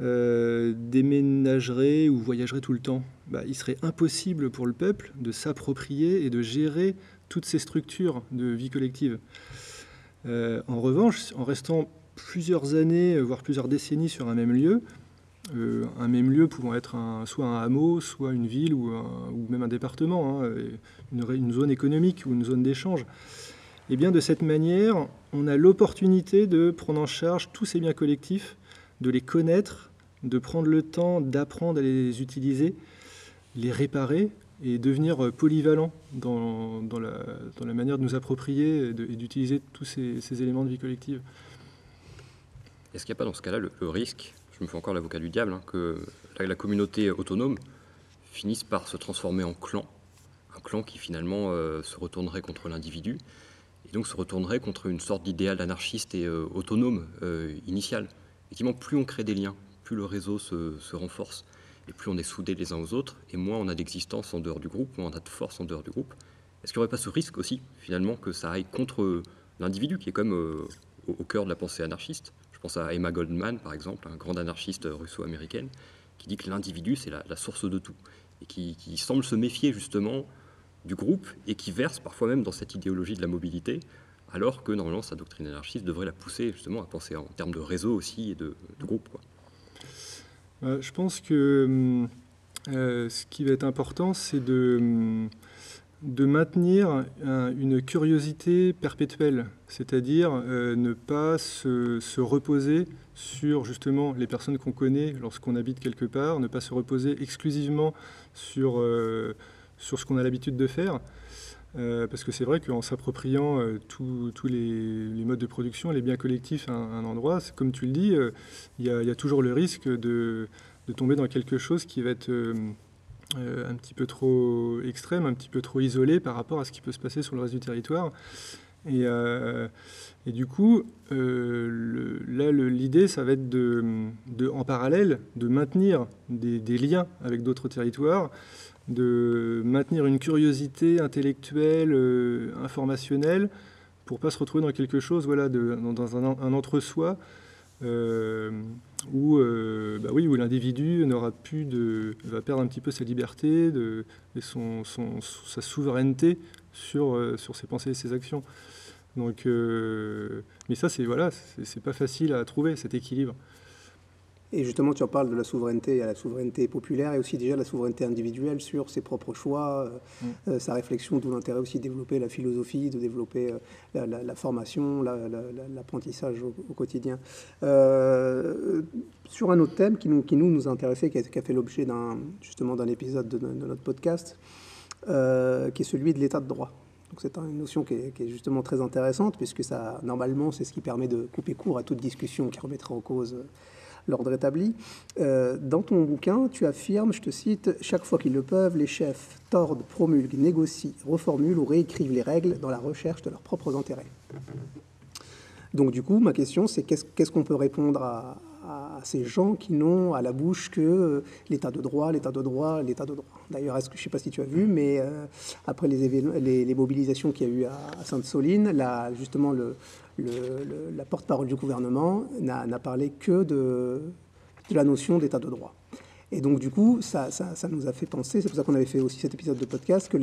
euh, déménageraient ou voyageraient tout le temps. Bah, il serait impossible pour le peuple de s'approprier et de gérer toutes ces structures de vie collective. en revanche, en restant plusieurs années, voire plusieurs décennies sur un même lieu, un même lieu pouvant être soit un hameau, soit une ville ou, même un département, hein, une, zone économique ou une zone d'échange. Et eh bien de cette manière, on a l'opportunité de prendre en charge tous ces biens collectifs, de les connaître, de prendre le temps d'apprendre à les utiliser, les réparer et devenir polyvalent dans, la, manière de nous approprier et d'utiliser tous ces, éléments de vie collective. Est-ce qu'il n'y a pas dans ce cas-là le risque je me fais encore l'avocat du diable, hein, que la, communauté autonome finisse par se transformer en clan, un clan qui finalement euh, se retournerait contre l'individu, donc se retournerait contre une sorte d'idéal anarchiste et euh, autonome euh, initial. Effectivement, plus on crée des liens, plus le réseau se, renforce, et plus on est soudés les uns aux autres, et moins on a d'existence en dehors du groupe, moins on a de force en dehors du groupe. Est-ce qu'il n'y aurait pas ce risque aussi, finalement, que ça aille contre l'individu qui est comme au, cœur de la pensée anarchiste? Je pense à Emma Goldman, par exemple, un grand anarchiste russo-américaine, qui dit que l'individu, c'est la, source de tout, et qui, semble se méfier justement du groupe, et qui verse parfois même dans cette idéologie de la mobilité, alors que normalement sa doctrine anarchiste devrait la pousser justement à penser en termes de réseau aussi et de, groupe. Euh, je pense que hum, euh, ce qui va être important, c'est de, hum, de maintenir une curiosité perpétuelle, c'est-à-dire euh, ne pas se, reposer sur justement les personnes qu'on connaît lorsqu'on habite quelque part, ne pas se reposer exclusivement sur, sur ce qu'on a l'habitude de faire. Euh, parce que c'est vrai qu'en s'appropriant tous les, modes de production, les biens collectifs à un, endroit, comme tu le dis, il y, a toujours le risque de, tomber dans quelque chose qui va être euh, un petit peu trop extrême, un petit peu trop isolé par rapport à ce qui peut se passer sur le reste du territoire. Et, euh, du coup, euh, là, l'idée, ça va être en parallèle de maintenir des liens avec d'autres territoires, de maintenir une curiosité intellectuelle, informationnelle, pour pas se retrouver dans quelque chose, voilà, dans un, entre-soi où, euh, bah oui, où l'individu n'aura plus de, va perdre un petit peu sa liberté de, et son, son, sa souveraineté sur, euh, sur ses pensées et ses actions. Donc, euh, mais ça, c'est voilà, c'est pas facile à trouver cet équilibre. Et justement, tu en parles de la souveraineté, la souveraineté populaire et aussi déjà la souveraineté individuelle sur ses propres choix, euh, mm. euh, sa réflexion, d'où l'intérêt aussi de développer la philosophie, de développer euh, la, formation, l'apprentissage au, quotidien. sur un autre thème qui nous, qui nous, nous a intéressé, qui a, fait l'objet d'un, justement d'un épisode de, notre podcast, qui est celui de l'état de droit. Donc c'est une notion qui est, qui est, justement très intéressante, puisque ça, normalement, c'est ce qui permet de couper court à toute discussion qui remettrait en cause l'ordre établi. Euh, dans ton bouquin, tu affirmes, je te cite, Chaque fois qu'ils le peuvent, les chefs tordent, promulguent, négocient, reformulent ou réécrivent les règles dans la recherche de leurs propres intérêts. Donc du coup, ma question, c'est qu'est-ce qu'on peut répondre à, à ces gens qui n'ont à la bouche que euh, l'état de droit, l'état de droit, l'état de droit. D'ailleurs, je ne sais pas si tu as vu, mais euh, après les, les, mobilisations qu'il y a eu à, Sainte-Soline, justement, le, la porte-parole du gouvernement n'a parlé que de, de la notion d'état de droit. Et donc, du coup, ça, ça, nous a fait penser, c'est pour ça qu'on avait fait aussi cet épisode de podcast, que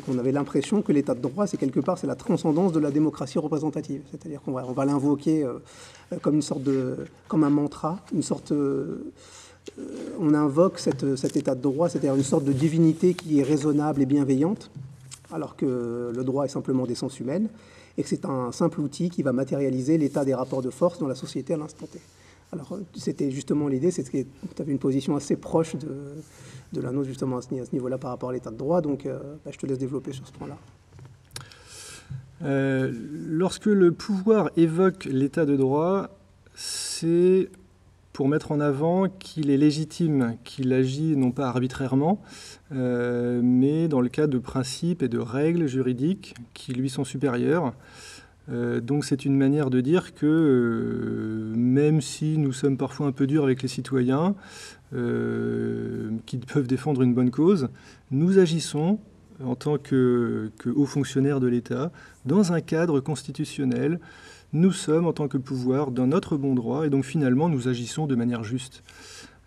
qu'on avait l'impression que l'état de droit, c'est quelque part, c'est la transcendance de la démocratie représentative. C'est-à-dire qu'on va, on va l'invoquer euh, comme une sorte de, comme un mantra, une sorte, euh, on invoque cette, cet état de droit, c'est-à-dire une sorte de divinité qui est raisonnable et bienveillante, alors que le droit est simplement d'essence humaine, et que c'est un simple outil qui va matérialiser l'état des rapports de force dans la société à l'instant T. Alors, c'était justement l'idée, c'est que tu avais une position assez proche de, de la nôtre, justement, à ce, niveau-là, par rapport à l'état de droit. Donc, euh, bah, je te laisse développer sur ce point-là. Euh, lorsque le pouvoir évoque l'état de droit, c'est pour mettre en avant qu'il est légitime, qu'il agit non pas arbitrairement, euh, mais dans le cadre de principes et de règles juridiques qui lui sont supérieures. Euh, donc c'est une manière de dire que euh, même si nous sommes parfois un peu durs avec les citoyens, euh, qui peuvent défendre une bonne cause, nous agissons en tant que, que hauts fonctionnaires de l'État dans un cadre constitutionnel. Nous sommes en tant que pouvoir dans notre bon droit et donc finalement nous agissons de manière juste.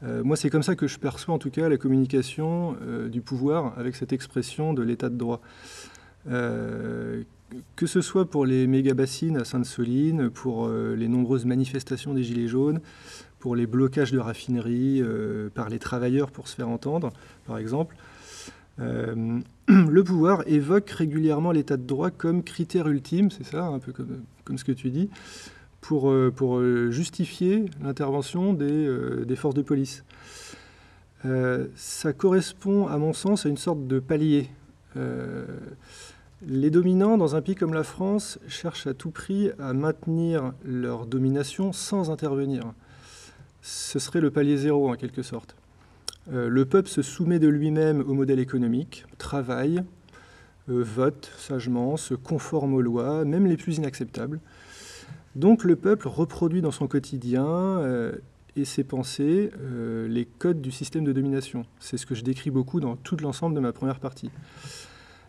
moi c'est comme ça que je perçois en tout cas la communication du pouvoir avec cette expression de l'état de droit que ce soit pour les méga-bassines à Sainte-Soline, pour euh, les nombreuses manifestations des Gilets jaunes, pour les blocages de raffineries euh, par les travailleurs pour se faire entendre, par exemple, euh, le pouvoir évoque régulièrement l'état de droit comme critère ultime, c'est ça, un peu comme, ce que tu dis, pour, pour justifier l'intervention des, des, forces de police. ça correspond, à mon sens, à une sorte de palier. Les dominants, dans un pays comme la France, cherchent à tout prix à maintenir leur domination sans intervenir. Ce serait le palier zéro, en quelque sorte. Euh, le peuple se soumet de lui-même au modèle économique, travaille, euh, vote sagement, se conforme aux lois, même les plus inacceptables. Donc le peuple reproduit dans son quotidien euh, et ses pensées les codes du système de domination. C'est ce que je décris beaucoup dans tout l'ensemble de ma première partie.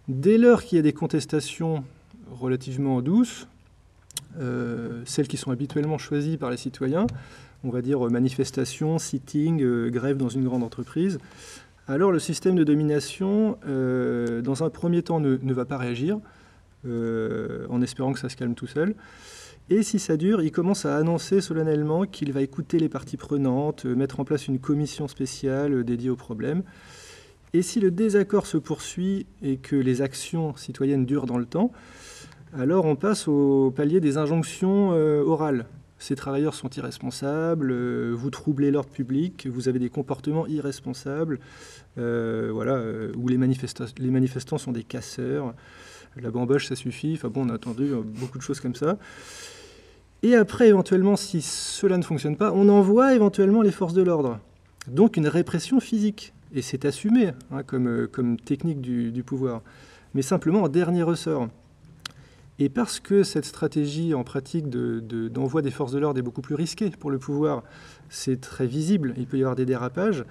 Dès lors qu'il y a des contestations relativement douces, celles qui sont habituellement choisies par les citoyens, on va dire manifestation, sitting, grève dans une grande entreprise, alors le système de domination, dans un premier temps, ne, va pas réagir, en espérant que ça se calme tout seul. Et si ça dure, il commence à annoncer solennellement qu'il va écouter les parties prenantes, euh, mettre en place une commission spéciale euh, dédiée au problème. Et si le désaccord se poursuit et que les actions citoyennes durent dans le temps, alors on passe au palier des injonctions euh, orales. Ces travailleurs sont irresponsables, vous troublez l'ordre public, vous avez des comportements irresponsables, voilà, ou les, les manifestants sont des casseurs, la bamboche ça suffit, enfin bon on a entendu beaucoup de choses comme ça. Et après, éventuellement, si cela ne fonctionne pas, on envoie éventuellement les forces de l'ordre. Donc une répression physique. Et c'est assumé hein, comme, euh, comme, technique du, pouvoir. Mais simplement en dernier ressort. Et parce que cette stratégie en pratique d'envoi de, des forces de l'ordre est beaucoup plus risquée pour le pouvoir, c'est très visible, il peut y avoir des dérapages,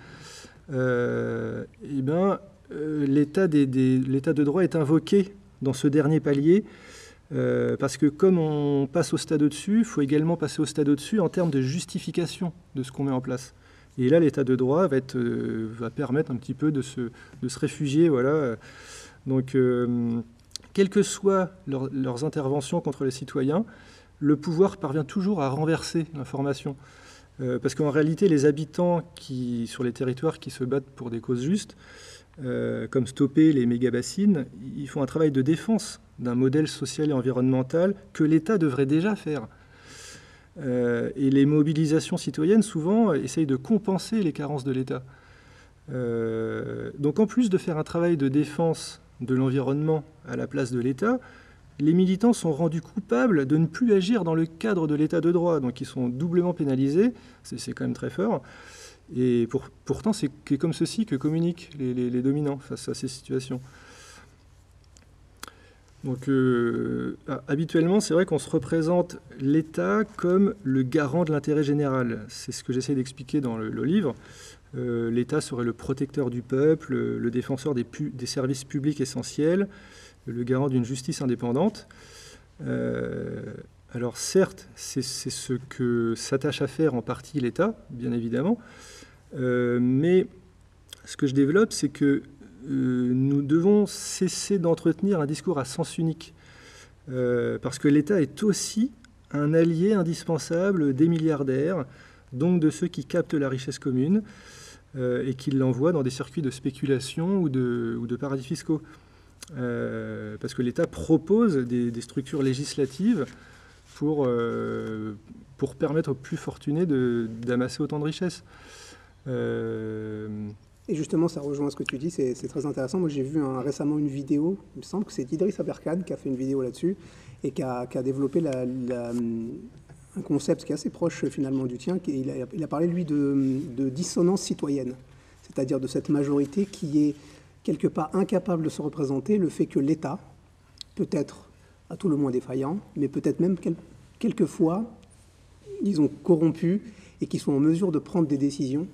euh, eh ben, euh, l'état de droit est invoqué dans ce dernier palier parce que comme on passe au stade au-dessus, il faut également passer au stade au-dessus en termes de justification de ce qu'on met en place. Et là, l'état de droit euh, va, permettre un petit peu de se, réfugier. Voilà. Donc, euh, quelles que soient leurs interventions contre les citoyens, le pouvoir parvient toujours à renverser l'information. parce qu'en réalité, les habitants qui, sur les territoires qui se battent pour des causes justes, comme stopper les méga-bassines, ils font un travail de défense d'un modèle social et environnemental que l'État devrait déjà faire. Euh, et les mobilisations citoyennes, souvent, essayent de compenser les carences de l'État. Euh, donc en plus de faire un travail de défense de l'environnement à la place de l'État, les militants sont rendus coupables de ne plus agir dans le cadre de l'État de droit. Donc ils sont doublement pénalisés, c'est quand même très fort. Et pourtant, c'est comme ceci que communiquent les dominants face à ces situations. Donc, euh, ah, habituellement, c'est vrai qu'on se représente l'État comme le garant de l'intérêt général. C'est ce que j'essaie d'expliquer dans le, livre. Euh, L'État serait le protecteur du peuple, le défenseur des, des services publics essentiels, le garant d'une justice indépendante. Euh, alors certes, c'est ce que s'attache à faire en partie l'État, bien évidemment, mais ce que je développe, c'est que nous devons cesser d'entretenir un discours à sens unique, euh, parce que l'État est aussi un allié indispensable des milliardaires, donc de ceux qui captent la richesse commune euh, et qui l'envoient dans des circuits de spéculation ou de, ou de paradis fiscaux. parce que l'État propose des, structures législatives pour, pour permettre aux plus fortunés d'amasser autant de richesses. Et justement, ça rejoint ce que tu dis, c'est très intéressant. Moi, j'ai vu récemment une vidéo, il me semble que c'est Idriss Aberkan qui a fait une vidéo là-dessus et qui a, développé un concept qui est assez proche finalement du tien. Il a, il a parlé, lui, de, dissonance citoyenne, c'est-à-dire de cette majorité qui est quelque part incapable de se représenter le fait que l'État peut être à tout le moins défaillant, mais peut-être même quelquefois, disons, corrompu et qui sont en mesure de prendre des décisions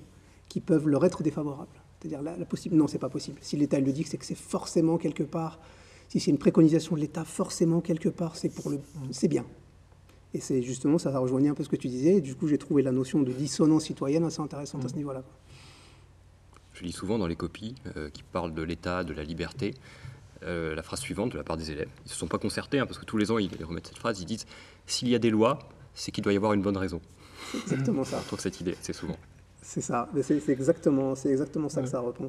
qui peuvent leur être défavorables. C'est-à-dire la, possible, non, c'est pas possible. Si l'État le dit, c'est que c'est forcément quelque part. Si c'est une préconisation de l'État, forcément quelque part, c'est pour le, c'est bien. Et c'est justement ça, ça rejoignait un peu ce que tu disais. Et du coup, j'ai trouvé la notion de dissonance citoyenne assez intéressante à ce mmh. niveau-là. Je lis souvent dans les copies euh, qui parlent de l'État, de la liberté, euh, la phrase suivante de la part des élèves. Ils ne se sont pas concertés, hein, parce que tous les ans, ils remettent cette phrase. Ils disent S'il y a des lois, c'est qu'il doit y avoir une bonne raison. C'est exactement ça. Je trouve cette idée, c'est souvent. C'est ça, c'est exactement, exactement ça que ça répond.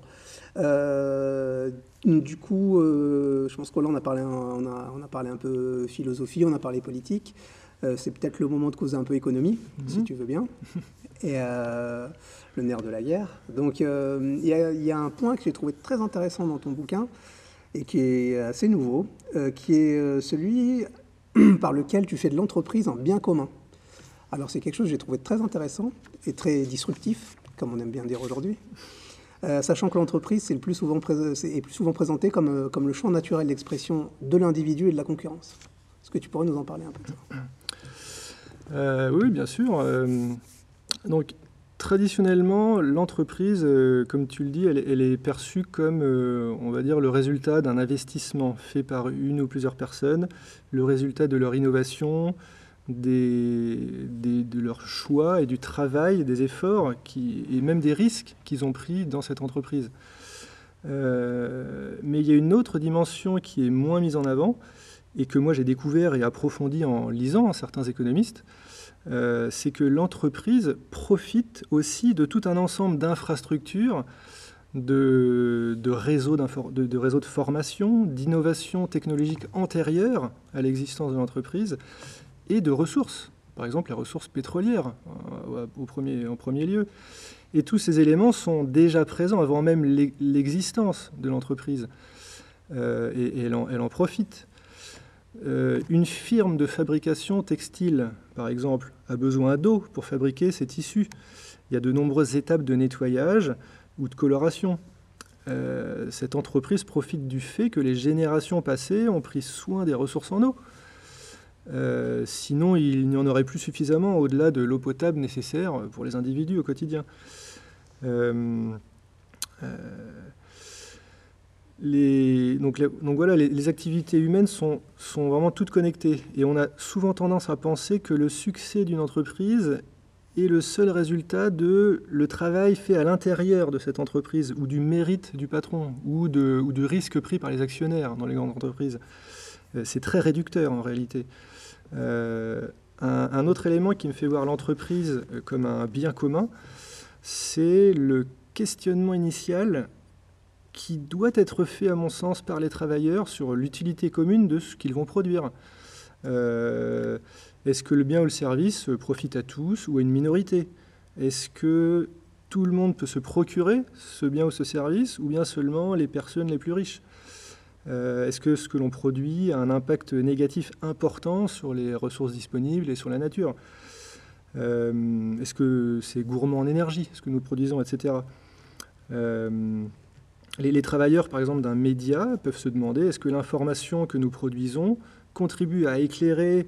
Euh, du coup, euh, je pense que là, on a, parlé, on, a, on a parlé un peu philosophie, on a parlé politique. Euh, c'est peut-être le moment de causer un peu économie, si mhm. tu veux bien. Et le nerf de la guerre. Donc, il y, y, a un point que j'ai trouvé très intéressant dans ton bouquin et qui est assez nouveau, qui est celui par lequel tu fais de l'entreprise un bien commun. Alors c'est quelque chose que j'ai trouvé très intéressant et très disruptif, comme on aime bien dire aujourd'hui. Euh, sachant que l'entreprise est, plus souvent présentée comme, euh, comme le champ naturel d'expression de l'individu et de la concurrence. Est-ce que tu pourrais nous en parler un peu euh, Oui, bien sûr. donc, traditionnellement, l'entreprise, comme tu le dis, elle, elle est perçue comme, on va dire, le résultat d'un investissement fait par une ou plusieurs personnes, le résultat de leur innovation, de leur choix et du travail, des efforts et même des risques qu'ils ont pris dans cette entreprise. Euh, mais il y a une autre dimension qui est moins mise en avant et que moi j'ai découvert et approfondi en lisant certains économistes, euh, c'est que l'entreprise profite aussi de tout un ensemble d'infrastructures, de, de réseaux, de, formation, d'innovation technologique antérieure à l'existence de l'entreprise et de ressources, par exemple les ressources pétrolières euh, au premier, en premier lieu. Et tous ces éléments sont déjà présents avant même l'e- l'existence de l'entreprise. Euh, et elle, en, profite. Euh, une firme de fabrication textile, par exemple, a besoin d'eau pour fabriquer ses tissus. Il y a de nombreuses étapes de nettoyage ou de coloration. Cette entreprise profite du fait que les générations passées ont pris soin des ressources en eau. Euh, sinon, il n'y en aurait plus suffisamment au-delà de l'eau potable nécessaire pour les individus au quotidien. Euh, euh, les, donc, voilà, les, activités humaines sont, vraiment toutes connectées. Et on a souvent tendance à penser que le succès d'une entreprise est le seul résultat de le travail fait à l'intérieur de cette entreprise, ou du mérite du patron, ou, du risque pris par les actionnaires dans les grandes entreprises. C'est très réducteur en réalité. Euh, un, autre élément qui me fait voir l'entreprise euh, comme un bien commun, c'est le questionnement initial qui doit être fait, à mon sens, par les travailleurs sur l'utilité commune de ce qu'ils vont produire. Euh, Est-ce que le bien ou le service profite à tous ou à une minorité? Est-ce que tout le monde peut se procurer ce bien ou ce service ou bien seulement les personnes les plus riches? Euh, Est-ce que ce que l'on produit a un impact négatif important sur les ressources disponibles et sur la nature Euh, Est-ce que c'est gourmand en énergie, ce que nous produisons, etc. Euh, les, travailleurs, par exemple, d'un média peuvent se demander est-ce que l'information que nous produisons contribue à éclairer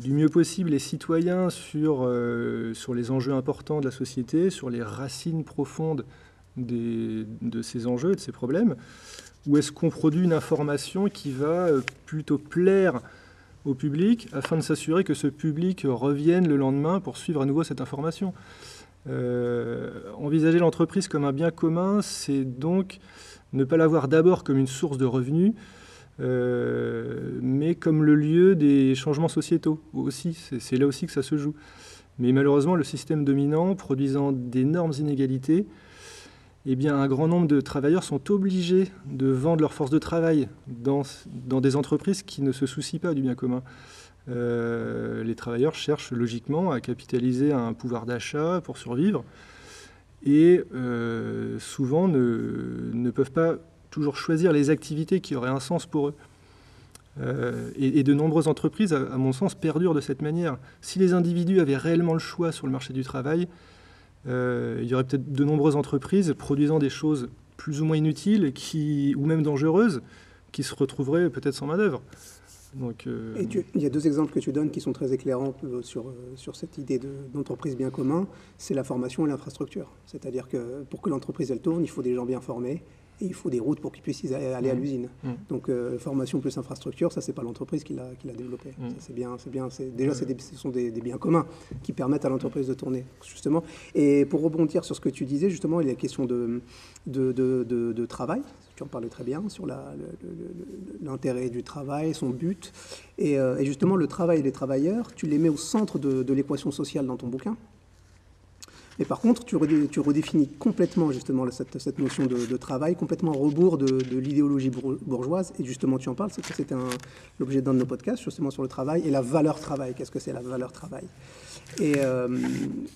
du mieux possible les citoyens sur, les enjeux importants de la société, sur les racines profondes des- de ces enjeux et de ces problèmes Ou est-ce qu'on produit une information qui va euh, plutôt plaire au public afin de s'assurer que ce public revienne le lendemain pour suivre à nouveau cette information Euh, envisager l'entreprise comme un bien commun, c'est donc ne pas la voir d'abord comme une source de revenus, euh, mais comme le lieu des changements sociétaux aussi. C'est là aussi que ça se joue. Mais malheureusement, le système dominant, produisant d'énormes inégalités, eh bien, un grand nombre de travailleurs sont obligés de vendre leur force de travail dans, dans des entreprises qui ne se soucient pas du bien commun. Euh, les travailleurs cherchent logiquement à capitaliser un pouvoir d'achat pour survivre et euh, souvent ne, ne peuvent pas toujours choisir les activités qui auraient un sens pour eux. Euh, et, de nombreuses entreprises, à, à mon sens, perdurent de cette manière. Si les individus avaient réellement le choix sur le marché du travail, euh, il y aurait peut-être de nombreuses entreprises produisant des choses plus ou moins inutiles qui, ou même dangereuses qui se retrouveraient peut-être sans main-d'œuvre. Euh, il y a deux exemples que tu donnes qui sont très éclairants euh, sur, sur cette idée de- d'entreprise bien commun. C'est la formation et l'infrastructure. C'est-à-dire que pour que l'entreprise elle tourne, il faut des gens bien formés et il faut des routes pour qu'ils puissent aller à Mhm. l'usine. Mhm. Donc euh, formation plus infrastructure, ça c'est pas l'entreprise qui l'a développé. Ça, C'est bien, c'est bien. Déjà, des- ce sont des, des biens communs qui permettent à l'entreprise de tourner justement. Et pour rebondir sur ce que tu disais justement, il y a la question de, de, de- de- de travail. Tu en parlais très bien sur l'intérêt du travail, son but. Et, euh, et justement, le travail les travailleurs, tu les mets au centre de l'équation sociale dans ton bouquin. Mais par contre, tu, redé- tu redéfinis complètement justement cette, notion de, travail, complètement rebours de, de l'idéologie bour- bourgeoise. Et justement, tu en parles, c'est que c'était l'objet d'un de nos podcasts, justement sur le travail et la valeur travail. Qu'est-ce que c'est la valeur travail? Et, euh,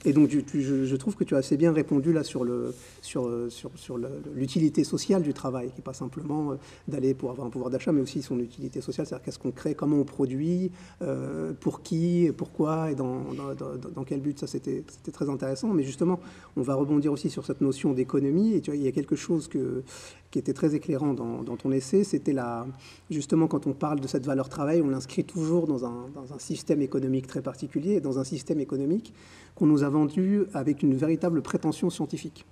et donc, je, trouve que tu as assez bien répondu là sur le sur sur, sur l'utilité sociale du travail, qui n'est pas simplement euh, d'aller pour avoir un pouvoir d'achat, mais aussi son utilité sociale, c'est-à-dire qu'est-ce qu'on crée, comment on produit, euh, pour qui, pourquoi et dans, dans, quel but. Ça, c'était c'était très intéressant. Mais justement, on va rebondir aussi sur cette notion d'économie. Et tu vois, il y a quelque chose que, qui était très éclairant dans, ton essai, c'était la, justement quand on parle de cette valeur travail, on l'inscrit toujours dans un, dans un système économique très particulier, dans un système système économique qu'on nous a vendu avec une véritable prétention scientifique.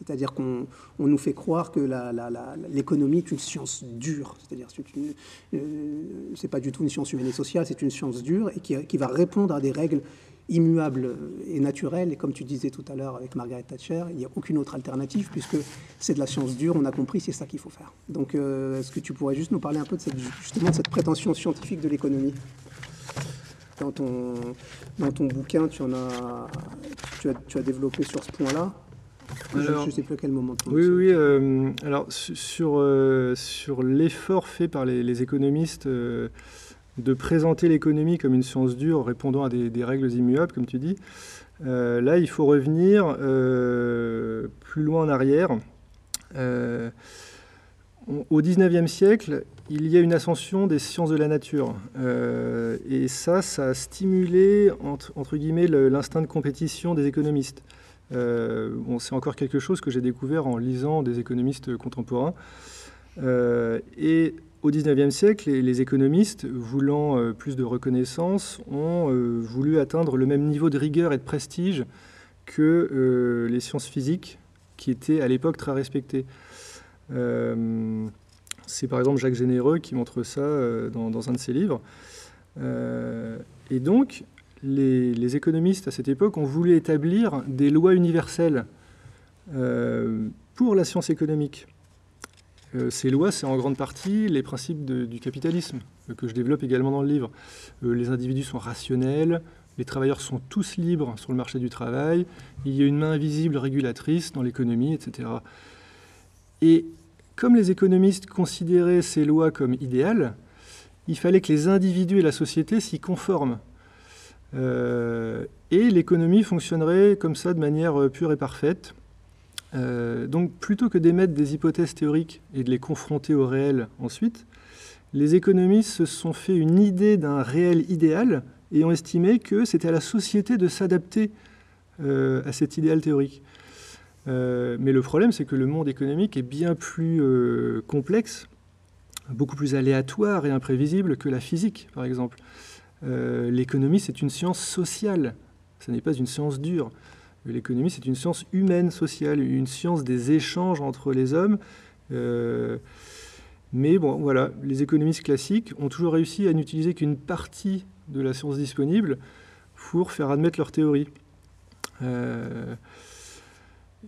C'est-à-dire qu'on nous fait croire que l'économie est une science dure. C'est-à-dire que ce n'est pas du tout une science humaine et sociale, c'est une science dure et qui, va répondre à des règles immuables et naturelles. Et comme tu disais tout à l'heure avec Margaret Thatcher, il n'y a aucune autre alternative puisque c'est de la science dure, on a compris, c'est ça qu'il faut faire. Donc euh, est-ce que tu pourrais juste nous parler un peu justement de cette prétention scientifique de l'économie? Dans ton, dans ton bouquin, tu, en as, tu, as, tu as développé sur ce point-là. je ne sais plus à quel moment. Oui, oui. Euh, alors, sur, euh, sur l'effort fait par les, économistes euh, de présenter l'économie comme une science dure répondant à des, règles immuables, comme tu dis, là, il faut revenir plus loin en arrière. au XIXe siècle, il y a une ascension des sciences de la nature. Euh, et ça, ça a stimulé, entre, guillemets, l'instinct de compétition des économistes. Euh, c'est encore quelque chose que j'ai découvert en lisant des économistes contemporains. Euh, et au XIXe siècle, les, économistes, voulant plus de reconnaissance, ont voulu atteindre le même niveau de rigueur et de prestige que les sciences physiques, qui étaient à l'époque très respectées. C'est par exemple Jacques Généreux qui montre ça euh, dans, un de ses livres. Euh, et donc, les, économistes à cette époque ont voulu établir des lois universelles euh, pour la science économique. ces lois, c'est en grande partie les principes du capitalisme, que je développe également dans le livre. les individus sont rationnels, les travailleurs sont tous libres sur le marché du travail, il y a une main invisible régulatrice dans l'économie, etc. Et comme les économistes considéraient ces lois comme idéales, il fallait que les individus et la société s'y conforment. Euh, et l'économie fonctionnerait comme ça de manière euh, pure et parfaite. Euh, donc plutôt que d'émettre des hypothèses théoriques et de les confronter au réel ensuite, les économistes se sont fait une idée d'un réel idéal et ont estimé que c'était à la société de s'adapter à cet idéal théorique. Euh, mais le problème, c'est que le monde économique est bien plus euh, complexe, beaucoup plus aléatoire et imprévisible que la physique, par exemple. Euh, l'économie, c'est une science sociale, ce n'est pas une science dure. L'économie, c'est une science humaine, sociale, une science des échanges entre les hommes. mais bon, voilà, les économistes classiques ont toujours réussi à n'utiliser qu'une partie de la science disponible pour faire admettre leur théorie.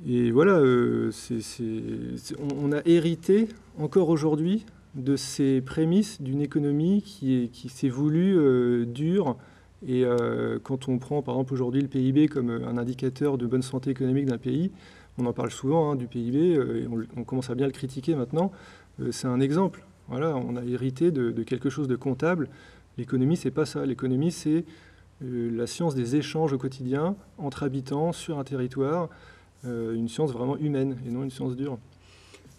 Et voilà, euh, on, a hérité encore aujourd'hui de ces prémices d'une économie qui, s'est voulue euh, dure. Et euh, quand on prend par exemple aujourd'hui le PIB comme un indicateur de bonne santé économique d'un pays, on en parle souvent hein, du PIB, et on, commence à bien le critiquer maintenant. c'est un exemple. Voilà, on a hérité de, de quelque chose de comptable. L'économie, c'est pas ça. L'économie, c'est la science des échanges au quotidien entre habitants sur un territoire. Euh, une science vraiment humaine et non une science dure.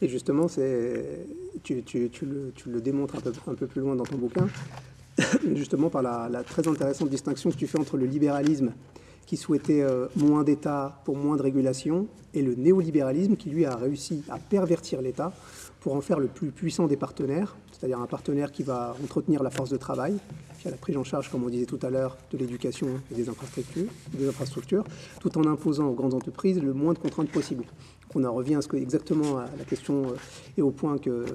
Et justement, tu, tu, le, démontres un peu, un peu, plus loin dans ton bouquin, justement par la, très intéressante distinction que tu fais entre le libéralisme qui souhaitait euh, moins d'État pour moins de régulation, et le néolibéralisme qui, lui, a réussi à pervertir l'État pour en faire le plus puissant des partenaires, c'est-à-dire un partenaire qui va entretenir la force de travail, qui a la prise en charge, comme on disait tout à l'heure, de l'éducation et des infrastructures, des infrastructures, tout en imposant aux grandes entreprises le moins de contraintes possible. On en revient exactement à la question euh, et au point que,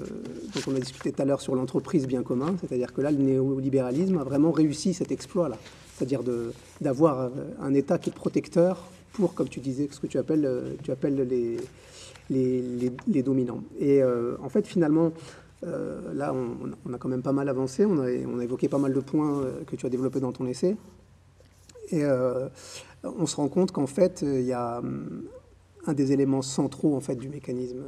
dont on a discuté tout à l'heure sur l'entreprise bien commun, c'est-à-dire que là, le néolibéralisme a vraiment réussi cet exploit-là, c'est-à-dire d'avoir euh, un État qui est protecteur pour, comme tu disais, ce que tu appelles, euh, tu appelles les, les, dominants. Et en fait, finalement, euh, là, on, a quand même pas mal avancé. On a, évoqué pas mal de points euh, que tu as développés dans ton essai. Et euh, on se rend compte qu'en fait, il y a hum, un des éléments centraux en fait, du mécanisme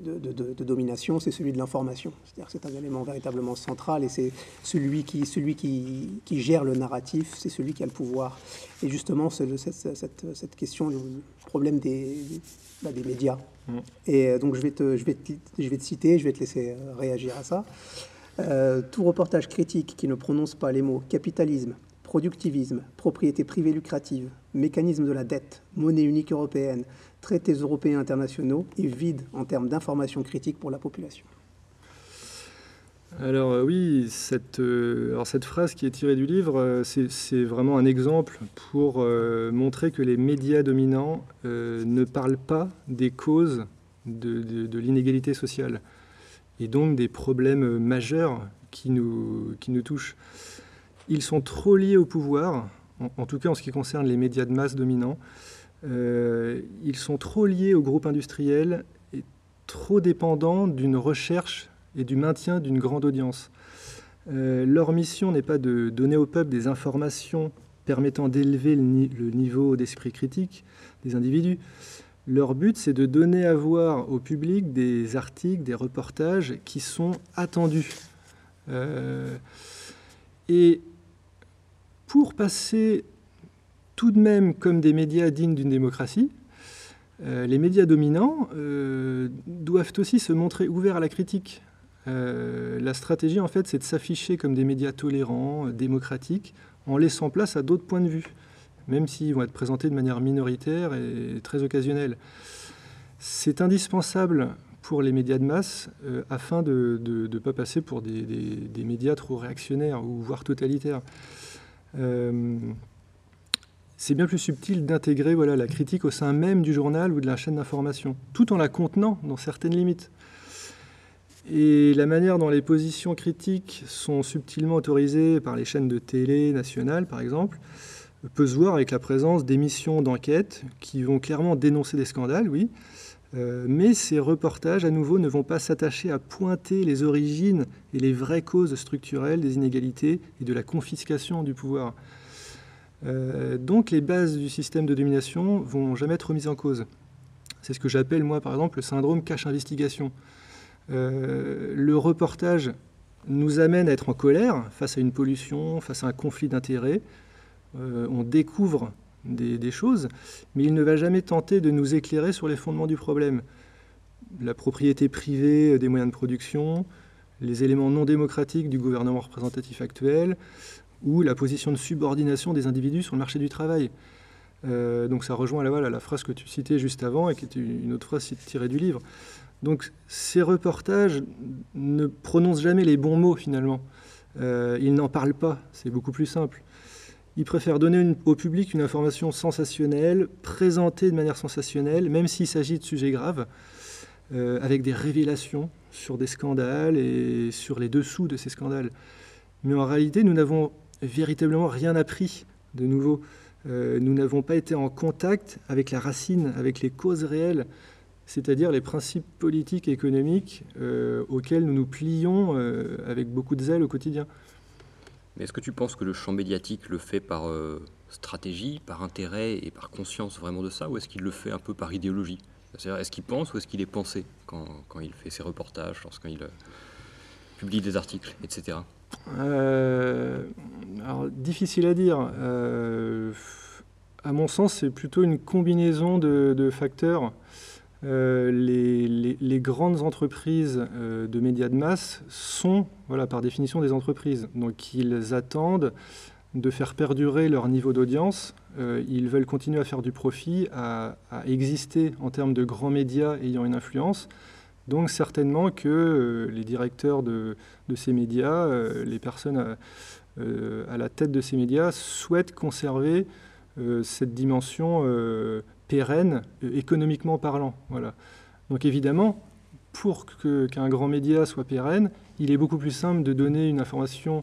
de, domination, c'est celui de l'information. C'est-à-dire c'est un élément véritablement central et c'est celui, qui, celui qui, qui, gère le narratif, c'est celui qui a le pouvoir. Et justement, cette, cette, cette, question, le problème des, bah, des médias. Mm. Et euh, donc je vais, te, je, vais te, je vais te citer, je vais te laisser euh, réagir à ça. Euh, tout reportage critique qui ne prononce pas les mots capitalisme, productivisme, propriété privée lucrative, mécanisme de la dette, monnaie unique européenne, traités européens internationaux est vide en termes d'information critique pour la population. Alors euh, oui, cette, euh, alors cette phrase qui est tirée du livre, euh, c'est vraiment un exemple pour montrer que les médias dominants ne parlent pas des causes de, de- l'inégalité sociale et donc des problèmes majeurs qui nous, qui nous touchent. Ils sont trop liés au pouvoir, en tout cas en ce qui concerne les médias de masse dominants. Euh, ils sont trop liés au groupe industriel et trop dépendants d'une recherche et du maintien d'une grande audience. Euh, leur mission n'est pas de donner au peuple des informations permettant d'élever le niveau d'esprit critique des individus. Leur but, c'est de donner à voir au public des articles, des reportages qui sont attendus. Euh, et pour passer tout de même comme des médias dignes d'une démocratie, euh, les médias dominants euh, doivent aussi se montrer ouverts à la critique. Euh, la stratégie, en fait, c'est de s'afficher comme des médias tolérants, démocratiques, en laissant place à d'autres points de vue, même s'ils vont être présentés de manière minoritaire et très occasionnelle. C'est indispensable pour les médias de masse afin de ne pas passer pour des médias trop réactionnaires ou voire totalitaires. C'est bien plus subtil d'intégrer voilà, la critique au sein même du journal ou de la chaîne d'information, tout en la contenant dans certaines limites. Et la manière dont les positions critiques sont subtilement autorisées par les chaînes de télé nationales, par exemple, peut se voir avec la présence d'émissions d'enquête qui vont clairement dénoncer des scandales, oui, euh, mais ces reportages, à nouveau, ne vont pas s'attacher à pointer les origines et les vraies causes structurelles des inégalités et de la confiscation du pouvoir. Euh, donc les bases du système de domination vont jamais être remises en cause. C'est ce que j'appelle, moi, par exemple, le syndrome cache-investigation. Euh, le reportage nous amène à être en colère face à une pollution, face à un conflit d'intérêts. Euh, on découvre des, des choses, mais il ne va jamais tenter de nous éclairer sur les fondements du problème. La propriété privée des moyens de production, les éléments non démocratiques du gouvernement représentatif actuel, ou la position de subordination des individus sur le marché du travail. Euh, donc ça rejoint la, voilà, la phrase que tu citais juste avant et qui était une autre phrase tirée du livre. Donc ces reportages ne prononcent jamais les bons mots finalement. Euh, ils n'en parlent pas, c'est beaucoup plus simple. Ils préfèrent donner au public une information sensationnelle, présentée de manière sensationnelle, même s'il s'agit de sujets graves, euh, avec des révélations sur des scandales et sur les dessous de ces scandales. Mais en réalité, nous n'avons véritablement rien appris de nouveau. Euh, nous n'avons pas été en contact avec la racine, avec les causes réelles, c'est-à-dire les principes politiques et économiques euh, auxquels nous nous plions euh, avec beaucoup de zèle au quotidien. Mais est-ce que tu penses que le champ médiatique le fait par stratégie, par intérêt et par conscience vraiment de ça, ou est-ce qu'il le fait un peu par idéologie? C'est-à-dire, est-ce qu'il pense ou est-ce qu'il est pensé quand, quand il fait ses reportages, lorsqu'il publie des articles, etc. Euh, alors, difficile à dire. Euh, à mon sens, c'est plutôt une combinaison de, facteurs. Euh, les, grandes entreprises de médias de masse sont, voilà, par définition, des entreprises. Donc, ils attendent de faire perdurer leur niveau d'audience. Ils veulent continuer à faire du profit, à exister en termes de grands médias ayant une influence. Donc, certainement que euh, les directeurs de, ces médias, euh, les personnes à, euh, à la tête de ces médias souhaitent conserver cette dimension pérenne, économiquement parlant. Voilà. Donc évidemment, pour qu'un grand média soit pérenne, il est beaucoup plus simple de donner une information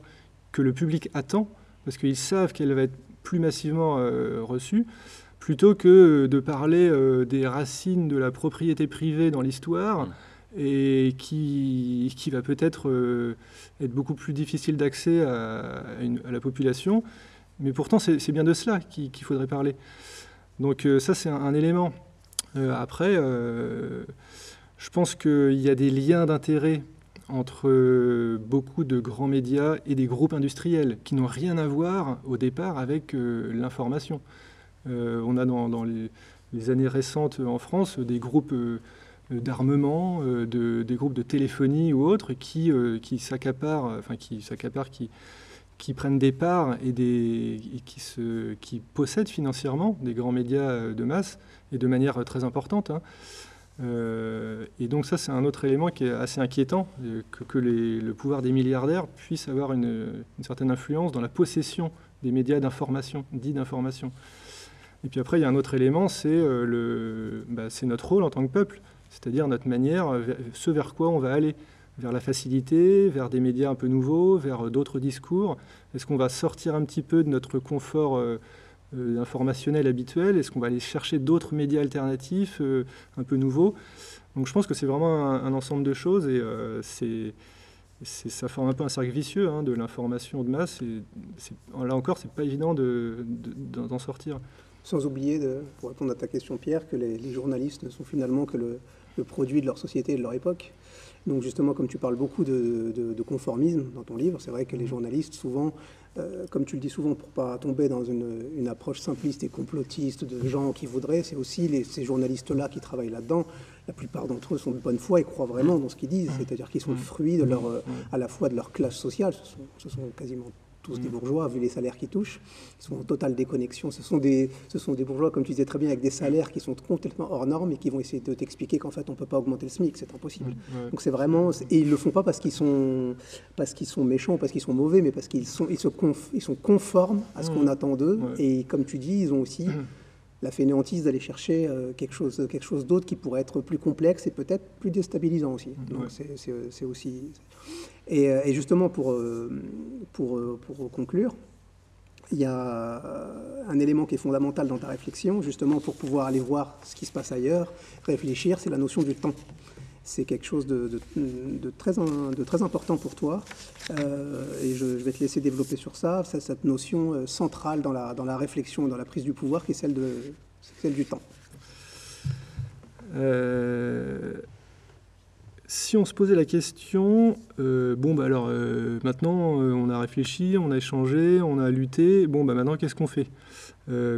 que le public attend, parce qu'ils savent qu'elle va être plus massivement reçue, plutôt que de parler des racines de la propriété privée dans l'histoire, Mm. Et qui, qui va peut-être euh, être beaucoup plus difficile d'accès à, la population. Mais pourtant, c'est bien de cela qu'il faudrait parler. Donc euh, ça, c'est un, élément. Euh, après, je pense qu'il y a des liens d'intérêt entre beaucoup de grands médias et des groupes industriels qui n'ont rien à voir au départ avec l'information. On a dans, les, années récentes en France des groupes d'armement, euh, de, des groupes de téléphonie ou autres qui, euh, qui s'accaparent, enfin qui s'accaparent, qui, qui prennent des parts et, qui, se, qui possèdent financièrement des grands médias euh, de masse et de manière très importante. hein. et donc ça, c'est un autre élément qui est assez inquiétant, que, le pouvoir des milliardaires puisse avoir une, certaine influence dans la possession des médias d'information, dits d'information. Et puis après, il y a un autre élément, c'est bah, notre rôle en tant que peuple, c'est-à-dire notre manière, ce vers quoi on va aller vers la facilité, vers des médias un peu nouveaux, vers d'autres discours Est-ce qu'on va sortir un petit peu de notre confort euh, euh, informationnel habituel? Est-ce qu'on va aller chercher d'autres médias alternatifs euh, un peu nouveaux? Donc je pense que c'est vraiment un, ensemble de choses et ça forme un peu un cercle vicieux hein, de l'information de masse. Là encore, c'est pas évident d'en sortir. Sans oublier, de, pour répondre à ta question Pierre, que les, journalistes ne sont finalement que le, le produit de leur société et de leur époque. Donc justement, comme tu parles beaucoup de, conformisme dans ton livre, c'est vrai que les journalistes, souvent, euh, comme tu le dis souvent, pour pas tomber dans une, approche simpliste et complotiste de gens qui voudraient, c'est aussi ces journalistes-là qui travaillent là-dedans. La plupart d'entre eux sont de bonne foi et croient vraiment dans ce qu'ils disent, c'est-à-dire qu'ils sont le fruit de leur, euh, à la fois de leur classe sociale, ce sont, ce sont quasiment tous des mm. bourgeois, vu les salaires qu'ils touchent. Ils sont en totale déconnexion. Ce sont, des, ce sont des bourgeois, comme tu disais très bien, avec des salaires qui sont complètement hors normes et qui vont essayer de t'expliquer qu'en fait, on ne peut pas augmenter le SMIC, c'est impossible. Mm, Donc c'est vraiment... Et ils ne le font pas parce qu'ils sont, parce qu'ils sont méchants, parce qu'ils sont mauvais, mais parce qu'ils sont, ils se ils sont conformes à ce qu'on mm. attend d'eux. Et comme tu dis, ils ont aussi la fainéantise d'aller chercher euh, quelque chose, quelque chose d'autre qui pourrait être plus complexe et peut-être plus déstabilisant aussi. Donc c'est aussi... Euh, et, justement, pour, euh, pour, pour, conclure, il y a un élément qui est fondamental dans ta réflexion, justement pour pouvoir aller voir ce qui se passe ailleurs, réfléchir, c'est la notion du temps c'est quelque chose de, très, important pour toi. et je, vais te laisser développer sur ça, cette notion centrale dans la, réflexion, dans la prise du pouvoir, qui est celle, du temps. Euh, si on se posait la question, euh, bon, bah alors euh, maintenant on a réfléchi, on a échangé, on a lutté, bon, bah maintenant qu'est-ce qu'on fait?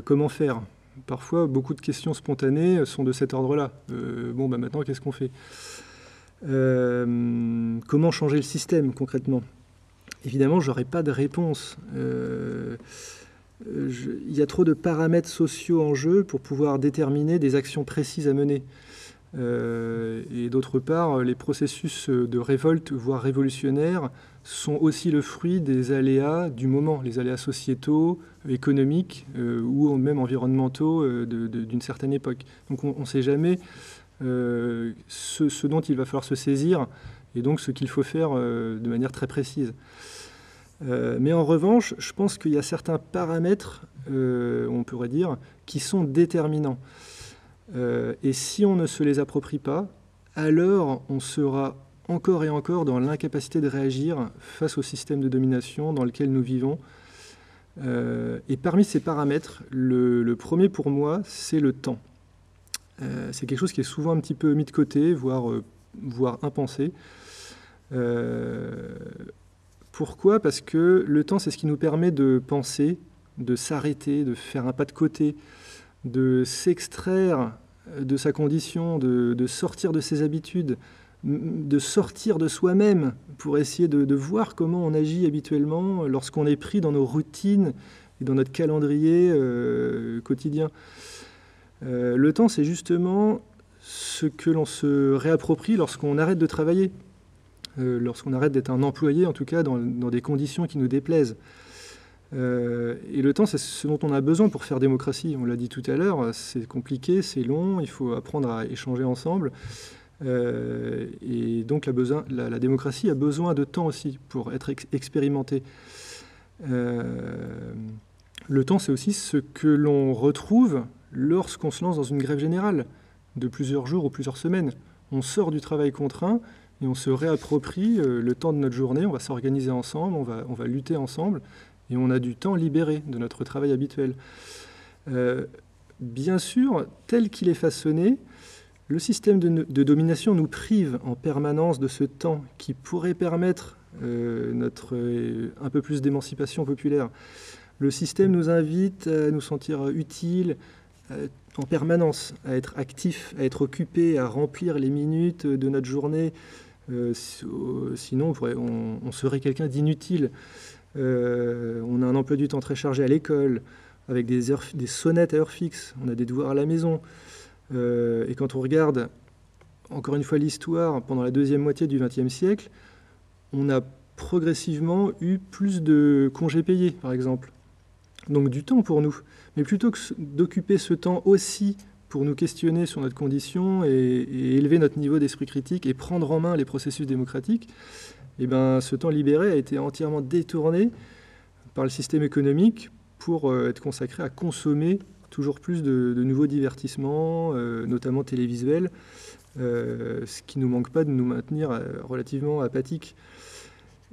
Comment faire? Parfois, beaucoup de questions spontanées sont de cet ordre-là. bon, bah maintenant qu'est-ce qu'on fait? Comment changer le système concrètement? Évidemment, je n'aurai pas de réponse. il y a trop de paramètres sociaux en jeu pour pouvoir déterminer des actions précises à mener. Euh, et d'autre part, les processus de révolte, voire révolutionnaires, sont aussi le fruit des aléas du moment, les aléas sociétaux, économiques euh, ou même environnementaux euh, d'une certaine époque. Donc on ne sait jamais ce, dont il va falloir se saisir et donc ce qu'il faut faire de manière très précise. mais en revanche, je pense qu'il y a certains paramètres, on pourrait dire, qui sont déterminants. Euh, et si on ne se les approprie pas, alors on sera encore et encore dans l'incapacité de réagir face au système de domination dans lequel nous vivons. Euh, et parmi ces paramètres, le, premier pour moi, c'est le temps. Euh, c'est quelque chose qui est souvent un petit peu mis de côté, voire, voire impensé. pourquoi? Parce que le temps, c'est ce qui nous permet de penser, de s'arrêter, de faire un pas de côté, de s'extraire de sa condition, de, sortir de ses habitudes, de sortir de soi-même pour essayer de, voir comment on agit habituellement lorsqu'on est pris dans nos routines et dans notre calendrier euh, quotidien. Euh, le temps, c'est justement ce que l'on se réapproprie lorsqu'on arrête de travailler, euh, lorsqu'on arrête d'être un employé, en tout cas dans des conditions qui nous déplaisent. Et le temps, c'est ce dont on a besoin pour faire démocratie. On l'a dit tout à l'heure, c'est compliqué, c'est long, il faut apprendre à échanger ensemble. Euh, et donc la, démocratie a besoin de temps aussi pour être expérimentée. Euh, le temps, c'est aussi ce que l'on retrouve lorsqu'on se lance dans une grève générale de plusieurs jours ou plusieurs semaines. On sort du travail contraint et on se réapproprie le temps de notre journée, on va s'organiser ensemble, on va, lutter ensemble et on a du temps libéré de notre travail habituel. Euh, bien sûr, tel qu'il est façonné, le système de, domination nous prive en permanence de ce temps qui pourrait permettre euh, notre, euh, un peu plus d'émancipation populaire. Le système nous invite à nous sentir utiles en permanence, à être actifs, à être occupés, à remplir les minutes de notre journée. sinon, on, serait quelqu'un d'inutile. Euh, on a un emploi du temps très chargé à l'école, avec des, des sonnettes à heure fixe. On a des devoirs à la maison. Euh, et quand on regarde encore une fois l'histoire, pendant la deuxième moitié du XXe siècle, on a progressivement eu plus de congés payés, par exemple. Donc du temps pour nous. Mais plutôt que d'occuper ce temps aussi pour nous questionner sur notre condition et, élever notre niveau d'esprit critique et prendre en main les processus démocratiques, eh ben, ce temps libéré a été entièrement détourné par le système économique pour euh, être consacré à consommer toujours plus de, nouveaux divertissements, euh, notamment télévisuels, euh, ce qui ne nous manque pas de nous maintenir relativement apathiques.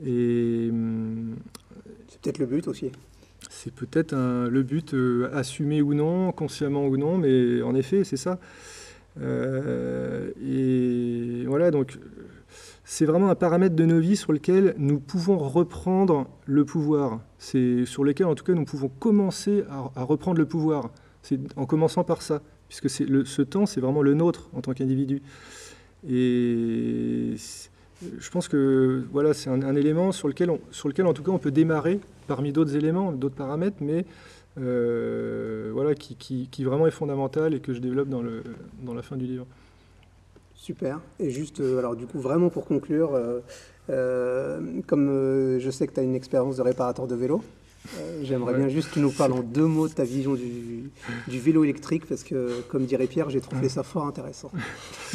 Et hum, c'est peut-être le but aussi. C'est peut-être le but, assumé ou non, consciemment ou non, mais en effet, c'est ça. et voilà, donc c'est vraiment un paramètre de nos vies sur lequel nous pouvons reprendre le pouvoir. C'est sur lequel, en tout cas, nous pouvons commencer à, reprendre le pouvoir. C'est en commençant par ça, puisque ce temps, c'est vraiment le nôtre en tant qu'individu. Et je pense que voilà, c'est un, élément sur lequel, sur lequel, en tout cas, on peut démarrer parmi d'autres éléments, d'autres paramètres, mais euh, voilà, qui, qui, vraiment est fondamental et que je développe dans, la fin du livre. Super. Et juste, euh, alors du coup, vraiment pour conclure, euh, comme je sais que tu as une expérience de réparateur de vélo, j'aimerais bien juste que tu nous parles en deux mots de ta vision du, vélo électrique, parce que, comme dirait Pierre, j'ai trouvé ça fort intéressant.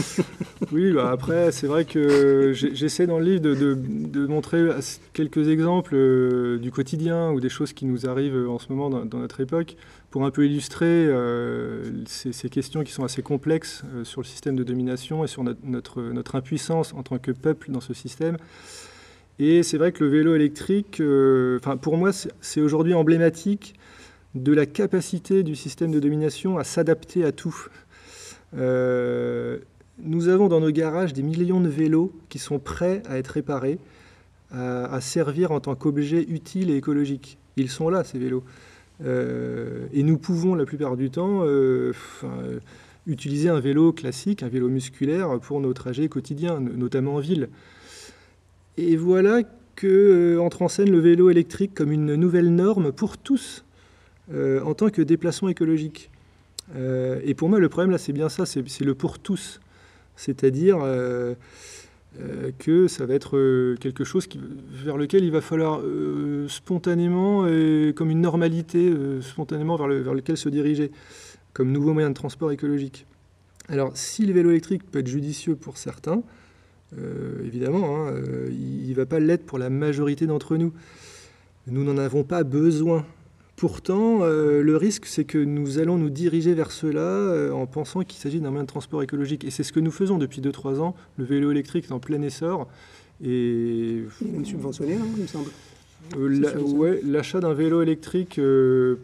oui, bah, après, c'est vrai que j'essaie dans le livre de, montrer quelques exemples du quotidien ou des choses qui nous arrivent en ce moment dans notre époque pour un peu illustrer euh, ces, questions qui sont assez complexes euh, sur le système de domination et sur notre, notre, impuissance en tant que peuple dans ce système. Et c'est vrai que le vélo électrique, euh, pour moi, c'est aujourd'hui emblématique de la capacité du système de domination à s'adapter à tout. nous avons dans nos garages des millions de vélos qui sont prêts à être réparés, à, servir en tant qu'objet utile et écologique. Ils sont là, ces vélos. Euh, et nous pouvons la plupart du temps euh, utiliser un vélo classique, un vélo musculaire pour nos trajets quotidiens, notamment en ville. Et voilà que euh, entre en scène le vélo électrique comme une nouvelle norme pour tous en tant que déplacement écologique. et pour moi, le problème là, c'est bien ça, c'est le pour tous. C'est-à-dire euh, que ça va être euh, quelque chose vers lequel il va falloir euh, spontanément, comme une normalité, spontanément vers, le, vers, lequel se diriger, comme nouveau moyen de transport écologique. Alors, si le vélo électrique peut être judicieux pour certains, évidemment, hein, il ne va pas l'être pour la majorité d'entre nous. Nous n'en avons pas besoin. Pourtant, euh, le risque, c'est que nous allons nous diriger vers cela euh, en pensant qu'il s'agit d'un moyen de transport écologique. Et c'est ce que nous faisons depuis 2-3 ans. Le vélo électrique est en plein essor. Et... Il est subventionné, hein, il me semble. Euh, l'achat d'un vélo électrique peut,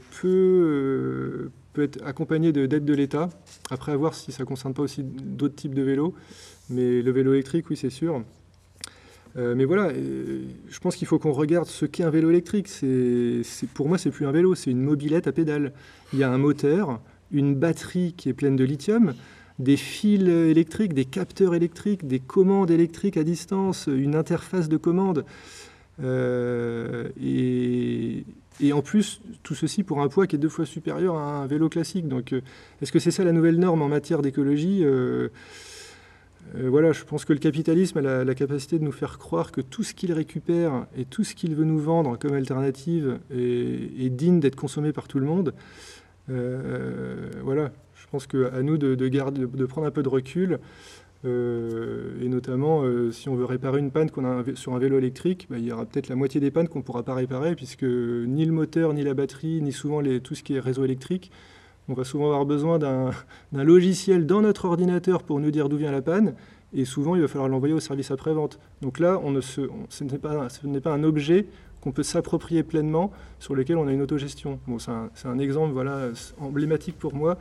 peut être accompagné d'aides de, l'État. Après, à voir si ça ne concerne pas aussi d'autres types de vélos. Mais le vélo électrique, oui, c'est sûr. Euh, mais voilà, euh, je pense qu'il faut qu'on regarde ce qu'est un vélo électrique. C'est, pour moi, c'est plus un vélo, c'est une mobilette à pédales. Il y a un moteur, une batterie qui est pleine de lithium, des fils électriques, des capteurs électriques, des commandes électriques à distance, une interface de commande. Euh, et, en plus, tout ceci pour un poids qui est deux fois supérieur à un vélo classique. Donc, est-ce que c'est ça la nouvelle norme en matière d'écologie euh, voilà, je pense que le capitalisme a la, capacité de nous faire croire que tout ce qu'il récupère et tout ce qu'il veut nous vendre comme alternative est, digne d'être consommé par tout le monde. Euh, voilà, je pense qu'à nous de, de, prendre un peu de recul. Euh, et notamment, si on veut réparer une panne qu'on a sur un vélo électrique, bah, il y aura peut-être la moitié des pannes qu'on ne pourra pas réparer, puisque ni le moteur, ni la batterie, ni souvent tout ce qui est réseau électrique on va souvent avoir besoin d'un logiciel dans notre ordinateur pour nous dire d'où vient la panne, et souvent il va falloir l'envoyer au service après-vente. Donc là, ce n'est pas, un objet qu'on peut s'approprier pleinement, sur lequel on a une autogestion. Bon, c'est un, exemple voilà, emblématique pour moi,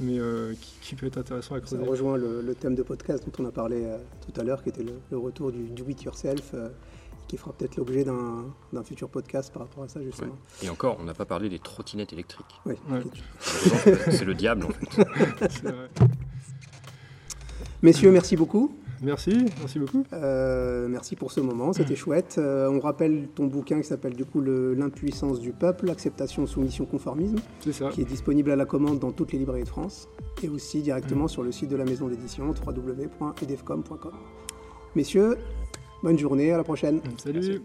mais euh, qui, peut être intéressant à creuser. Ça rejoint le, thème de podcast dont on a parlé euh, tout à l'heure, qui était le, retour du do-it-yourself. Euh, qui fera peut-être l'objet d'un futur podcast par rapport à ça, justement. Et encore, on n'a pas parlé des trottinettes électriques. Oui. C'est le diable, en fait. Messieurs, merci beaucoup. Merci, merci beaucoup. Euh, merci pour ce moment, c'était chouette. Euh, on rappelle ton bouquin qui s'appelle du coup L'impuissance du peuple, acceptation, soumission, conformisme, C'est ça. qui est disponible à la commande dans toutes les librairies de France et aussi directement sur le site de la maison d'édition www.edefcom.com. Messieurs, bonne journée, à la prochaine. Salut.